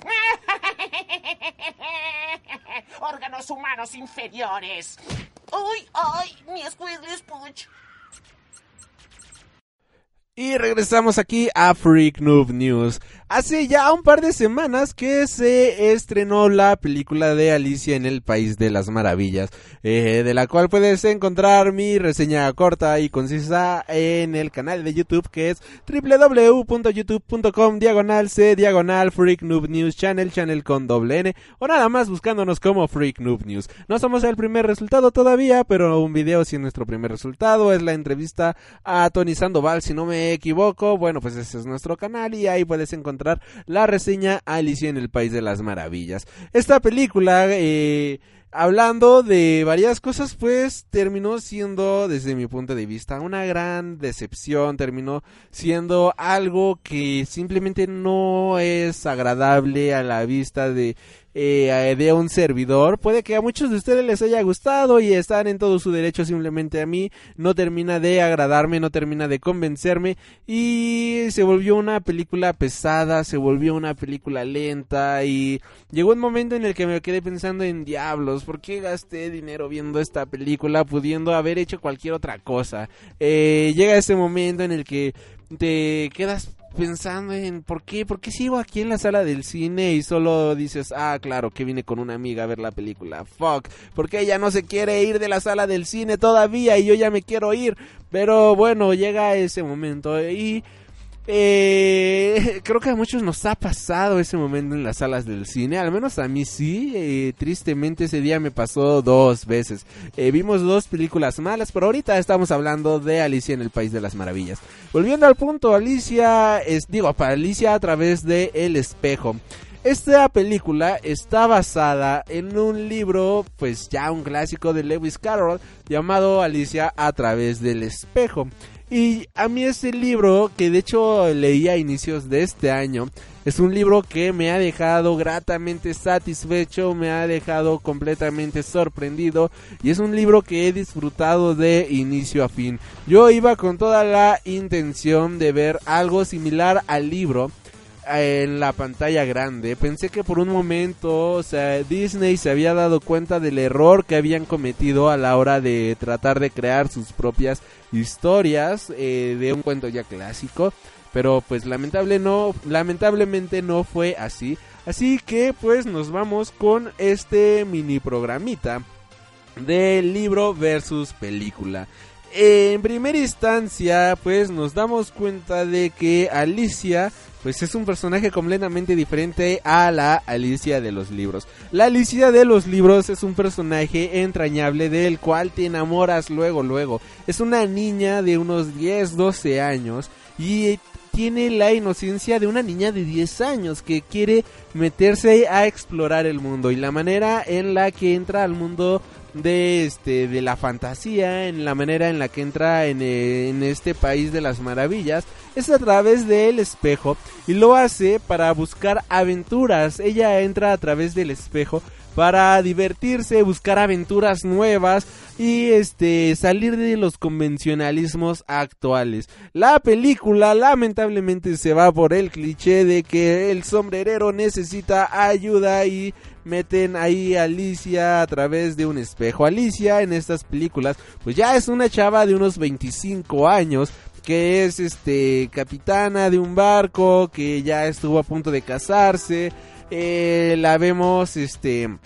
S3: Órganos humanos inferiores. ¡Uy, ay! Mi Squiggly Spuch.
S1: Y regresamos aquí a Freak Noob News. Hace ya un par de semanas que se estrenó la película de Alicia en el País de las Maravillas, eh, de la cual puedes encontrar mi reseña corta y concisa en el canal de YouTube que es www.youtube.com diagonal c diagonal Freak Noob News Channel, channel con doble N, o nada más buscándonos como Freak Noob News. No somos el primer resultado todavía, pero un video sí es nuestro primer resultado, es la entrevista a Tony Sandoval, si no me equivoco, bueno pues ese es nuestro canal y ahí puedes encontrar la reseña Alicia en el País de las Maravillas. Esta película, eh, hablando de varias cosas, pues terminó siendo, desde mi punto de vista, una gran decepción, terminó siendo algo que simplemente no es agradable a la vista de eh, de un servidor. Puede que a muchos de ustedes les haya gustado y están en todo su derecho. Simplemente a mí no termina de agradarme, no termina de convencerme. Y se volvió una película pesada, se volvió una película lenta. Y llegó un momento en el que me quedé pensando en diablos. ¿Por qué gasté dinero viendo esta película pudiendo haber hecho cualquier otra cosa? Eh, llega ese momento en el que te quedas pensando en por qué, por qué sigo aquí en la sala del cine y solo dices, ah, claro, que vine con una amiga a ver la película. Fuck, porque ella no se quiere ir de la sala del cine todavía y yo ya me quiero ir. Pero bueno, llega ese momento y eh, creo que a muchos nos ha pasado ese momento en las salas del cine, al menos a mí sí, eh, tristemente ese día me pasó dos veces. Eh, vimos dos películas malas, pero ahorita estamos hablando de Alicia en el País de las Maravillas. Volviendo al punto, Alicia es, digo, para Alicia a través de Espejo. Esta película está basada en un libro, pues ya un clásico de Lewis Carroll, llamado Alicia a través del espejo. Y a mí ese libro, que de hecho leí a inicios de este año, es un libro que me ha dejado gratamente satisfecho, me ha dejado completamente sorprendido y es un libro que he disfrutado de inicio a fin. Yo iba con toda la intención de ver algo similar al libro en la pantalla grande. Pensé que por un momento, o sea, Disney se había dado cuenta del error que habían cometido a la hora de tratar de crear sus propias historias eh, de un cuento ya clásico. Pero pues lamentable no, lamentablemente no fue así. Así que pues nos vamos con este mini programita del libro versus película. En primera instancia, pues nos damos cuenta de que Alicia pues es un personaje completamente diferente a la Alicia de los libros. La Alicia de los libros es un personaje entrañable del cual te enamoras luego, luego. Es una niña de unos 10, 12 años y tiene la inocencia de una niña de 10 años que quiere meterse a explorar el mundo y la manera en la que entra al mundo de este de la fantasía en la manera en la que entra en, eh, en, este país de las maravillas es a través del espejo y lo hace para buscar aventuras. Ella entra a través del espejo para divertirse, buscar aventuras nuevas y este salir de los convencionalismos actuales. La película lamentablemente se va por el cliché de que el sombrerero necesita ayuda y meten ahí a Alicia a través de un espejo. Alicia en estas películas pues ya es una chava de unos 25 años que es este capitana de un barco que ya estuvo a punto de casarse eh, la vemos este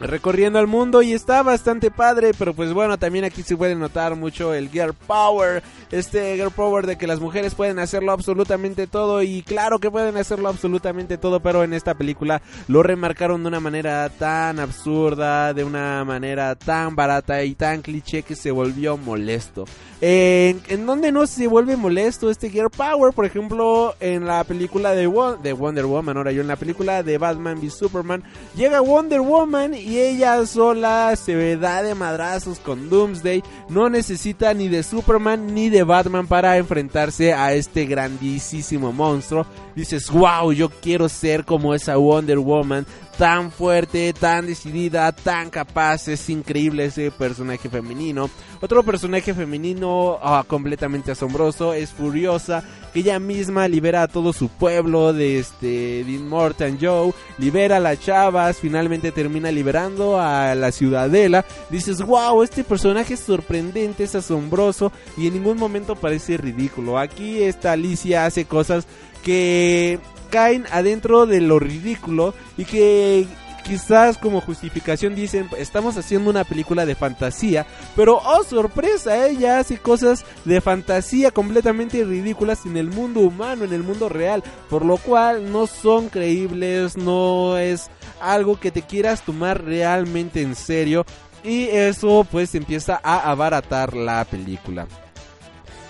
S1: recorriendo el mundo y está bastante padre, pero pues bueno, también aquí se puede notar mucho el Girl Power, este Girl Power de que las mujeres pueden hacerlo absolutamente todo y claro que pueden hacerlo absolutamente todo, pero en esta película lo remarcaron de una manera tan absurda, de una manera tan barata y tan cliché que se volvió molesto. En, donde no se vuelve molesto este Girl Power, por ejemplo, en la película de, de Wonder Woman, ahora yo en la película de Batman v Superman, llega Wonder Woman ella sola se da de madrazos con Doomsday, no necesita ni de Superman ni de Batman para enfrentarse a este grandísimo monstruo. Dices, wow, yo quiero ser como esa Wonder Woman tan fuerte, tan decidida, tan capaz, es increíble ese personaje femenino. Otro personaje femenino ah, completamente asombroso es Furiosa, que ella misma libera a todo su pueblo de este Dean Morton Joe, libera a las chavas, finalmente termina liberando a la ciudadela. Dices, wow, este personaje es sorprendente, es asombroso y en ningún momento parece ridículo. Aquí esta Alicia hace cosas que caen adentro de lo ridículo y que quizás como justificación dicen estamos haciendo una película de fantasía pero oh sorpresa ella hace cosas de fantasía completamente ridículas en el mundo humano en el mundo real por lo cual no son creíbles no es algo que te quieras tomar realmente en serio y eso pues empieza a abaratar la película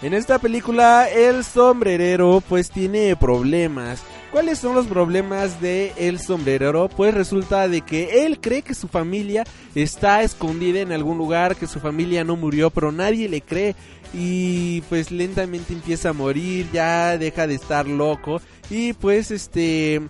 S1: en esta película el sombrerero pues tiene problemas. ¿Cuáles son los problemas de el sombrerero? Pues resulta de que él cree que su familia está escondida en algún lugar, que su familia no murió, pero nadie le cree y pues lentamente empieza a morir, ya deja de estar loco y pues este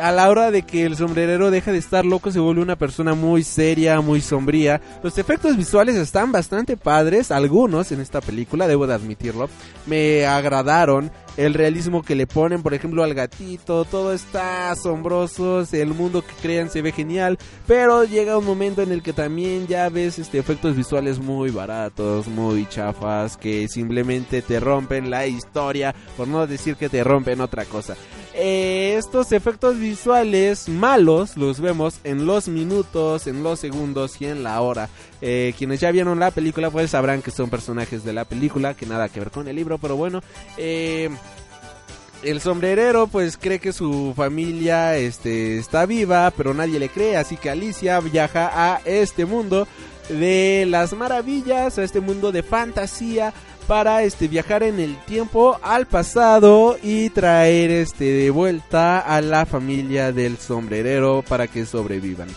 S1: a la hora de que el sombrerero deja de estar loco se vuelve una persona muy seria, muy sombría. Los efectos visuales están bastante padres, algunos en esta película, debo de admitirlo. Me agradaron el realismo que le ponen, por ejemplo, al gatito, todo está asombroso, el mundo que crean se ve genial, pero llega un momento en el que también ya ves este efectos visuales muy baratos, muy chafas, que simplemente te rompen la historia, por no decir que te rompen otra cosa. Eh, estos efectos visuales malos los vemos en los minutos, en los segundos y en la hora. Eh, quienes ya vieron la película pues sabrán que son personajes de la película, que nada que ver con el libro, pero bueno. Eh, el sombrerero pues cree que su familia este, está viva, pero nadie le cree, así que Alicia viaja a este mundo de las maravillas, a este mundo de fantasía para este viajar en el tiempo al pasado y traer este de vuelta a la familia del sombrerero para que sobrevivan.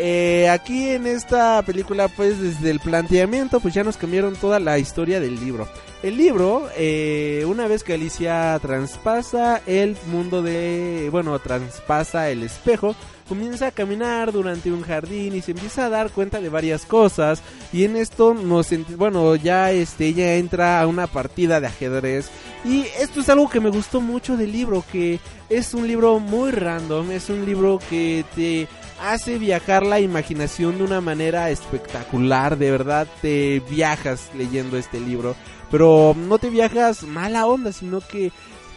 S1: Eh, aquí en esta película pues desde el planteamiento pues ya nos cambiaron toda la historia del libro. El libro, eh, una vez que Alicia traspasa el mundo de, bueno, traspasa el espejo, comienza a caminar durante un jardín y se empieza a dar cuenta de varias cosas y en esto nos bueno ya este ella entra a una partida de ajedrez y esto es algo que me gustó mucho del libro que es un libro muy random es un libro que te hace viajar la imaginación de una manera espectacular de verdad te viajas leyendo este libro pero no te viajas mala onda sino que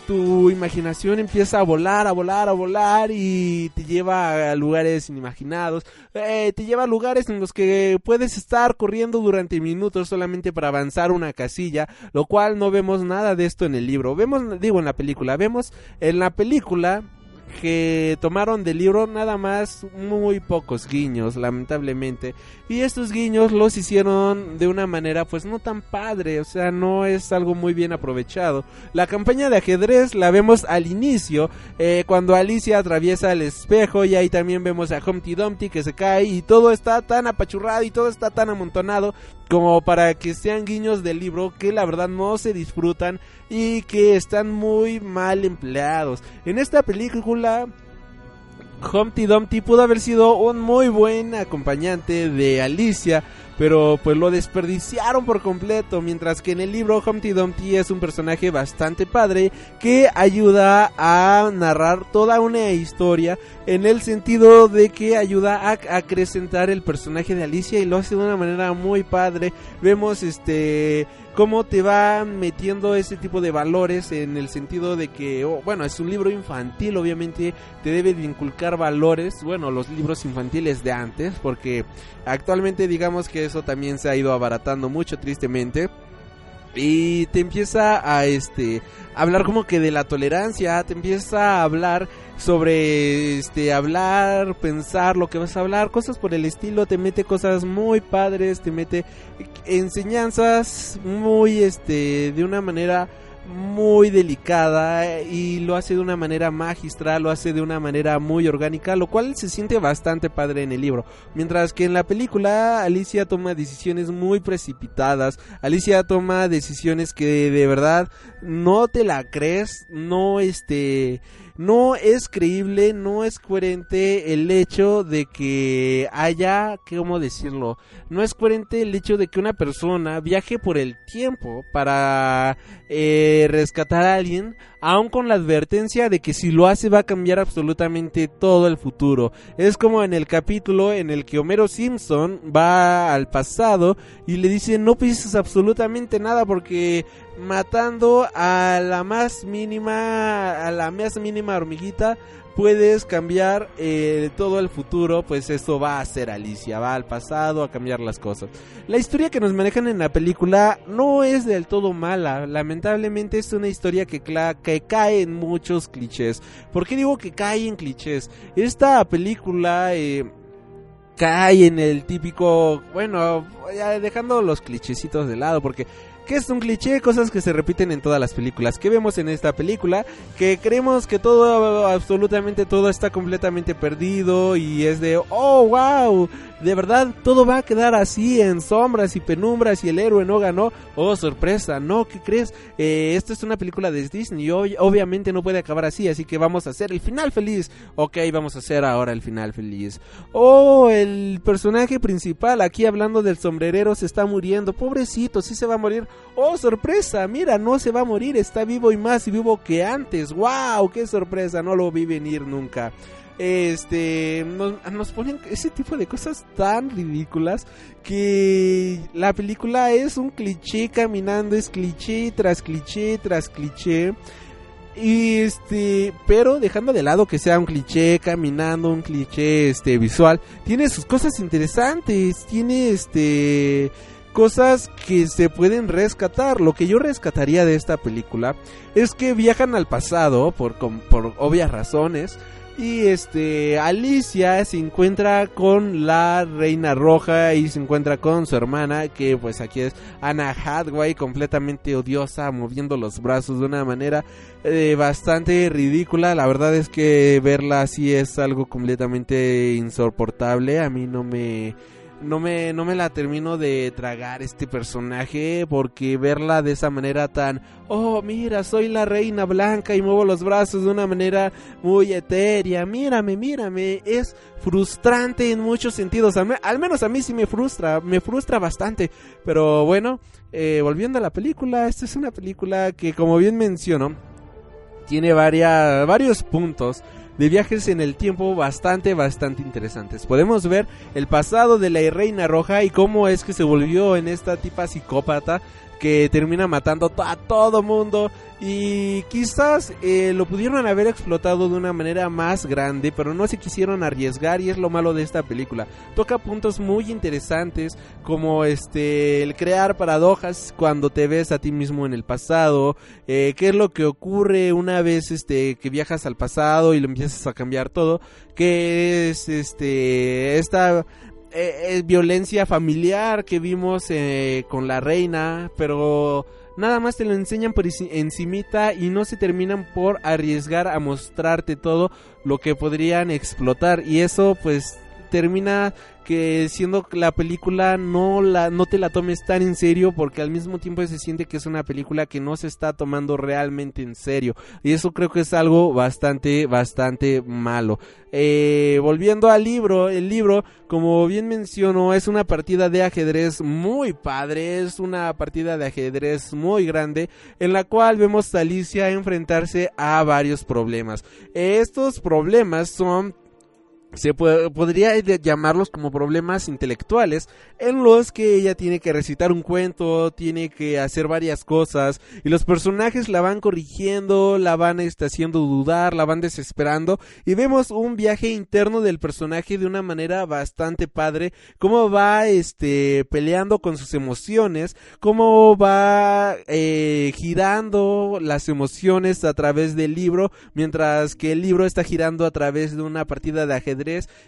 S1: tu imaginación empieza a volar, a volar, a volar y te lleva a lugares inimaginados. Eh, te lleva a lugares en los que puedes estar corriendo durante minutos solamente para avanzar una casilla, lo cual no vemos nada de esto en el libro. Vemos, digo, en la película, vemos en la película que tomaron del libro nada más muy pocos guiños, lamentablemente. Y estos guiños los hicieron de una manera pues no tan padre, o sea, no es algo muy bien aprovechado. La campaña de ajedrez la vemos al inicio, eh, cuando Alicia atraviesa el espejo y ahí también vemos a Humpty Dumpty que se cae y todo está tan apachurrado y todo está tan amontonado como para que sean guiños del libro que la verdad no se disfrutan y que están muy mal empleados. En esta película Humpty Dumpty pudo haber sido un muy buen acompañante de Alicia, pero pues lo desperdiciaron por completo, mientras que en el libro Humpty Dumpty es un personaje bastante padre que ayuda a narrar toda una historia en el sentido de que ayuda a acrecentar el personaje de Alicia y lo hace de una manera muy padre. Vemos este cómo te va metiendo ese tipo de valores en el sentido de que, oh, bueno, es un libro infantil, obviamente te debe de inculcar valores, bueno, los libros infantiles de antes, porque actualmente digamos que eso también se ha ido abaratando mucho tristemente y te empieza a este hablar como que de la tolerancia, te empieza a hablar sobre este hablar, pensar lo que vas a hablar, cosas por el estilo, te mete cosas muy padres, te mete enseñanzas muy este de una manera muy delicada y lo hace de una manera magistral, lo hace de una manera muy orgánica, lo cual se siente bastante padre en el libro. Mientras que en la película Alicia toma decisiones muy precipitadas, Alicia toma decisiones que de verdad no te la crees, no este no es creíble, no es coherente el hecho de que haya, ¿cómo decirlo? No es coherente el hecho de que una persona viaje por el tiempo para eh, rescatar a alguien, aun con la advertencia de que si lo hace va a cambiar absolutamente todo el futuro. Es como en el capítulo en el que Homero Simpson va al pasado y le dice no pienses absolutamente nada porque matando a la más mínima a la más mínima hormiguita puedes cambiar eh, todo el futuro, pues eso va a ser Alicia, va al pasado a cambiar las cosas. La historia que nos manejan en la película no es del todo mala, lamentablemente es una historia que, que cae en muchos clichés. ¿Por qué digo que cae en clichés? Esta película... Eh, cae en el típico, bueno, ya dejando los clichecitos de lado, porque que es un cliché, cosas que se repiten en todas las películas. Que vemos en esta película? Que creemos que todo, absolutamente todo está completamente perdido y es de, oh, wow, de verdad todo va a quedar así en sombras y penumbras y el héroe no ganó. Oh, sorpresa, no, ¿qué crees? Eh, esto es una película de Disney y obviamente no puede acabar así, así que vamos a hacer el final feliz. Ok, vamos a hacer ahora el final feliz. Oh, el personaje principal aquí hablando del sombrerero se está muriendo. Pobrecito, sí se va a morir. Oh, sorpresa, mira, no se va a morir, está vivo y más vivo que antes. ¡Wow! ¡Qué sorpresa! No lo vi venir nunca este nos, ponen ese tipo de cosas tan ridículas que la película es un cliché caminando es cliché tras cliché tras cliché y este pero dejando de lado que sea un cliché caminando un cliché este visual tiene sus cosas interesantes tiene este cosas que se pueden rescatar. Lo que yo rescataría de esta película es que viajan al pasado por, por obvias razones. Y este Alicia se encuentra con la Reina Roja y se encuentra con su hermana, que pues aquí es Anna Hathaway, completamente odiosa, moviendo los brazos de una manera eh, bastante ridícula. La verdad es que verla así es algo completamente insoportable. A mí no me no me, no me la termino de tragar este personaje porque verla de esa manera tan, oh mira, soy la reina blanca y muevo los brazos de una manera muy etérea, mírame, mírame, es frustrante en muchos sentidos, al, menos a mí sí me frustra, me frustra bastante, pero bueno, eh, volviendo a la película, esta es una película que como bien menciono, tiene varias, varios puntos de viajes en el tiempo bastante, bastante interesantes. Podemos ver el pasado de la Reina Roja y cómo es que se volvió en esta tipa psicópata que termina matando a todo mundo y quizás eh, lo pudieron haber explotado de una manera más grande, pero no se quisieron arriesgar y es lo malo de esta película. Toca puntos muy interesantes como este el crear paradojas cuando te ves a ti mismo en el pasado, eh, qué es lo que ocurre una vez este que viajas al pasado y lo empiezas a cambiar todo, que es este esta eh, violencia familiar que vimos con la reina, pero nada más te lo enseñan por encimita y no se terminan por arriesgar a mostrarte todo lo que podrían explotar. Y eso pues termina que siendo la película no la no te la tomes tan en serio porque al mismo tiempo se siente que es una película que no se está tomando realmente en serio. Y eso creo que es algo bastante bastante malo. Eh, volviendo al libro el libro como bien menciono es una partida de ajedrez muy padre es una partida de ajedrez muy grande en la cual vemos a Alicia enfrentarse a varios problemas. Estos problemas son se podría llamarlos como problemas intelectuales en los que ella tiene que recitar un cuento, tiene que hacer varias cosas y los personajes la van corrigiendo, la van este, haciendo dudar, la van desesperando y vemos un viaje interno del personaje de una manera bastante padre, cómo va este peleando con sus emociones, cómo va eh, girando las emociones a través del libro, mientras que el libro está girando a través de una partida de ajedrez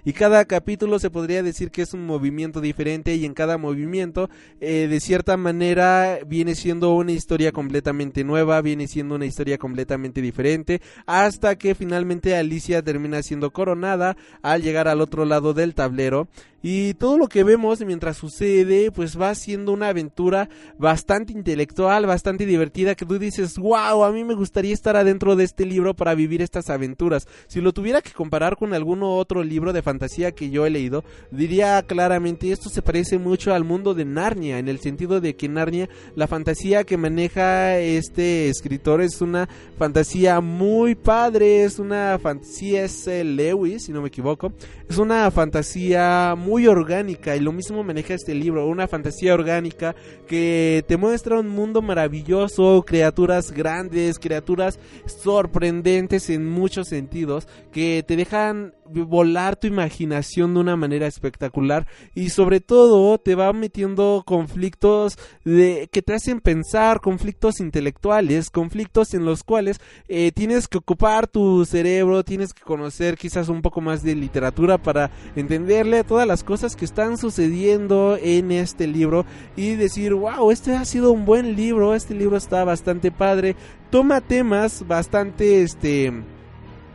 S1: y cada capítulo se podría decir que es un movimiento diferente y en cada movimiento eh, de cierta manera viene siendo una historia completamente nueva, viene siendo una historia completamente diferente hasta que finalmente Alicia termina siendo coronada al llegar al otro lado del tablero y todo lo que vemos mientras sucede pues va siendo una aventura bastante intelectual, bastante divertida que tú dices, wow, a mí me gustaría estar adentro de este libro para vivir estas aventuras. Si lo tuviera que comparar con alguno otro libro de fantasía que yo he leído, diría claramente esto se parece mucho al mundo de Narnia, en el sentido de que Narnia, la fantasía que maneja este escritor es una fantasía muy padre, es una fantasía es Lewis, si no me equivoco, es una fantasía muy orgánica y lo mismo maneja este libro, una fantasía orgánica que te muestra un mundo maravilloso, criaturas grandes, criaturas sorprendentes en muchos sentidos que te dejan volar tu imaginación de una manera espectacular y sobre todo te va metiendo conflictos de que te hacen pensar, conflictos intelectuales, conflictos en los cuales eh, tienes que ocupar tu cerebro, tienes que conocer quizás un poco más de literatura para entenderle todas las cosas que están sucediendo en este libro y decir, wow, este ha sido un buen libro, este libro está bastante padre, toma temas bastante este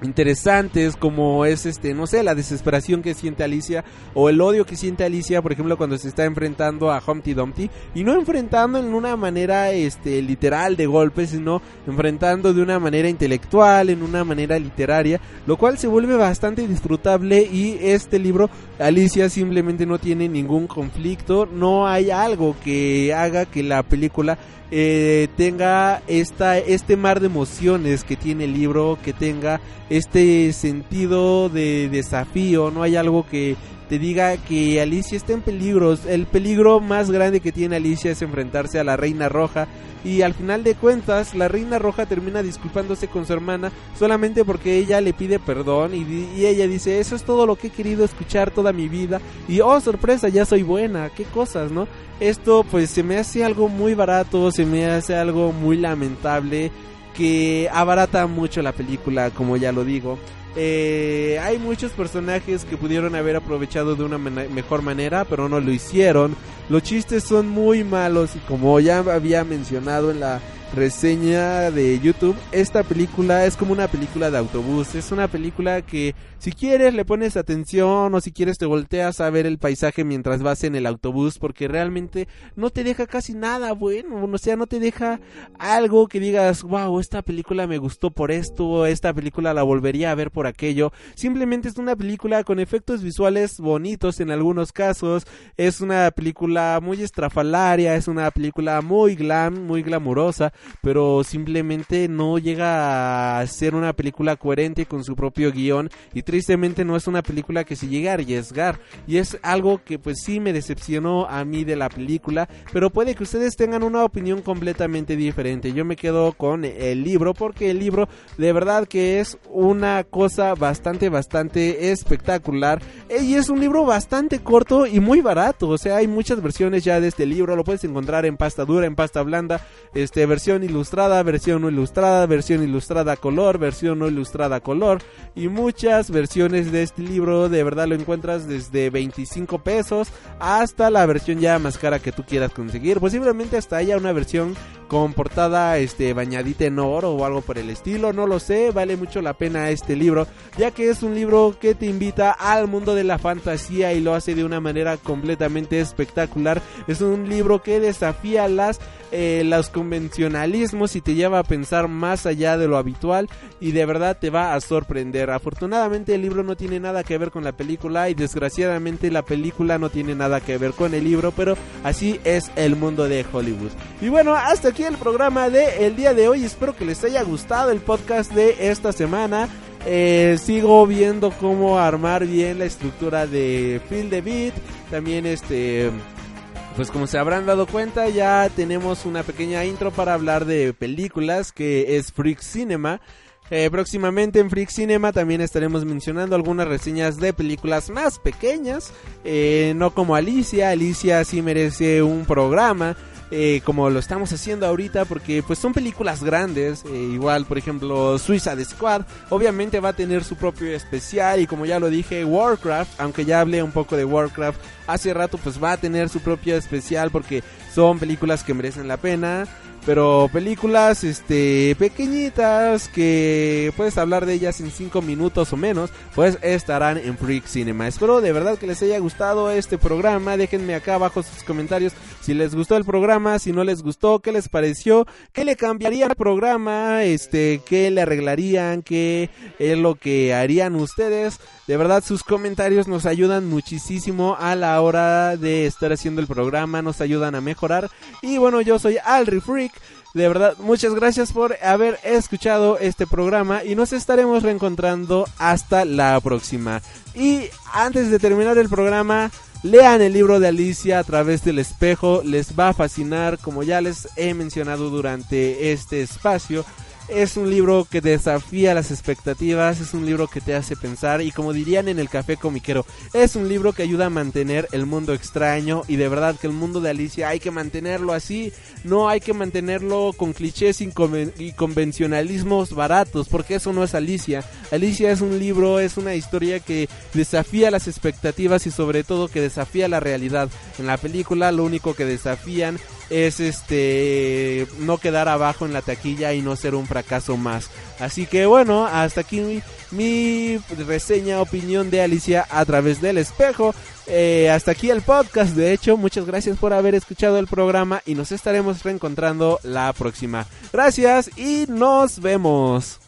S1: interesantes como es este no sé la desesperación que siente Alicia o el odio que siente Alicia por ejemplo cuando se está enfrentando a Humpty Dumpty y no enfrentando en una manera este literal de golpes sino enfrentando de una manera intelectual en una manera literaria lo cual se vuelve bastante disfrutable y este libro Alicia simplemente no tiene ningún conflicto no hay algo que haga que la película eh, tenga esta, este mar de emociones que tiene el libro, que tenga este sentido de desafío, no hay algo que te diga que Alicia está en peligro. El peligro más grande que tiene Alicia es enfrentarse a la Reina Roja. Y al final de cuentas, la Reina Roja termina disculpándose con su hermana solamente porque ella le pide perdón. Y, y ella dice: Eso es todo lo que he querido escuchar toda mi vida. Y oh, sorpresa, ya soy buena. Qué cosas, ¿no? Esto, pues se me hace algo muy barato, se me hace algo muy lamentable. Que abarata mucho la película, como ya lo digo. Eh, hay muchos personajes que pudieron haber aprovechado de una mejor manera, pero no lo hicieron. Los chistes son muy malos y como ya había mencionado en la reseña de YouTube, esta película es como una película de autobús. Es una película que si quieres le pones atención o si quieres te volteas a ver el paisaje mientras vas en el autobús porque realmente no te deja casi nada bueno. O sea, no te deja algo que digas, wow, esta película me gustó por esto, esta película la volvería a ver por aquello. Simplemente es una película con efectos visuales bonitos en algunos casos. Es una película muy estrafalaria, es una película muy glam, muy glamurosa, pero simplemente no llega a ser una película coherente con su propio guion y tristemente no es una película que se llegue a arriesgar y es algo que pues sí me decepcionó a mí de la película, pero puede que ustedes tengan una opinión completamente diferente. Yo me quedo con el libro porque el libro de verdad que es una cosa bastante bastante espectacular Eh, y es un libro bastante corto y muy barato, o sea, hay muchas versiones ya de este libro, lo puedes encontrar en pasta dura, en pasta blanda, este versión ilustrada, versión no ilustrada, versión ilustrada color, versión no ilustrada color y muchas versiones de este libro de verdad lo encuentras desde 25 pesos hasta la versión ya más cara que tú quieras conseguir, posiblemente hasta haya una versión con portada este bañadita en oro o algo por el estilo, no lo sé, vale mucho la pena este libro, ya que es un libro que te invita al mundo de la fantasía y lo hace de una manera completamente espectacular. Es un libro que desafía las eh, los convencionalismos y te lleva a pensar más allá de lo habitual y de verdad te va a sorprender. Afortunadamente el libro no tiene nada que ver con la película y desgraciadamente la película no tiene nada que ver con el libro, pero así es el mundo de Hollywood. Y bueno, hasta aquí el programa de el día de hoy. Espero que les haya gustado el podcast de esta semana. Eh, sigo viendo cómo armar bien la estructura de Feel the Beat. También este pues como se habrán dado cuenta ya tenemos una pequeña intro para hablar de películas que es Freak Cinema. Eh, próximamente en Freak Cinema también estaremos mencionando algunas reseñas de películas más pequeñas, eh, no como Alicia, Alicia sí merece un programa. Eh, como lo estamos haciendo ahorita porque pues son películas grandes eh, igual por ejemplo Suicide Squad obviamente va a tener su propio especial y como ya lo dije Warcraft aunque ya hablé un poco de Warcraft hace rato pues va a tener su propio especial porque son películas que merecen la pena pero películas este pequeñitas que puedes hablar de ellas en 5 minutos o menos, pues estarán en Freak Cinema. Espero de verdad que les haya gustado este programa. Déjenme acá abajo sus comentarios si les gustó el programa, si no les gustó, qué les pareció, qué le cambiarían al programa, este, qué le arreglarían, qué es lo que harían ustedes. De verdad sus comentarios nos ayudan muchísimo a la hora de estar haciendo el programa, nos ayudan a mejorar. Y bueno, yo soy Alri Freak. De verdad, muchas gracias por haber escuchado este programa y nos estaremos reencontrando hasta la próxima. Y antes de terminar el programa, lean el libro de Alicia a través del espejo, les va a fascinar como ya les he mencionado durante este espacio. Es un libro que desafía las expectativas, es un libro que te hace pensar y como dirían en el café comiquero, es un libro que ayuda a mantener el mundo extraño y de verdad que el mundo de Alicia hay que mantenerlo así, no hay que mantenerlo con clichés y convencionalismos baratos, porque eso no es Alicia. Alicia es un libro, es una historia que desafía las expectativas y sobre todo que desafía la realidad. En la película lo único que desafían es este no quedar abajo en la taquilla y no ser un fracaso más. Así que bueno, hasta aquí mi, reseña, opinión de Alicia a través del espejo. Eh, hasta aquí el podcast, de hecho, muchas gracias por haber escuchado el programa y nos estaremos reencontrando la próxima. Gracias y nos vemos.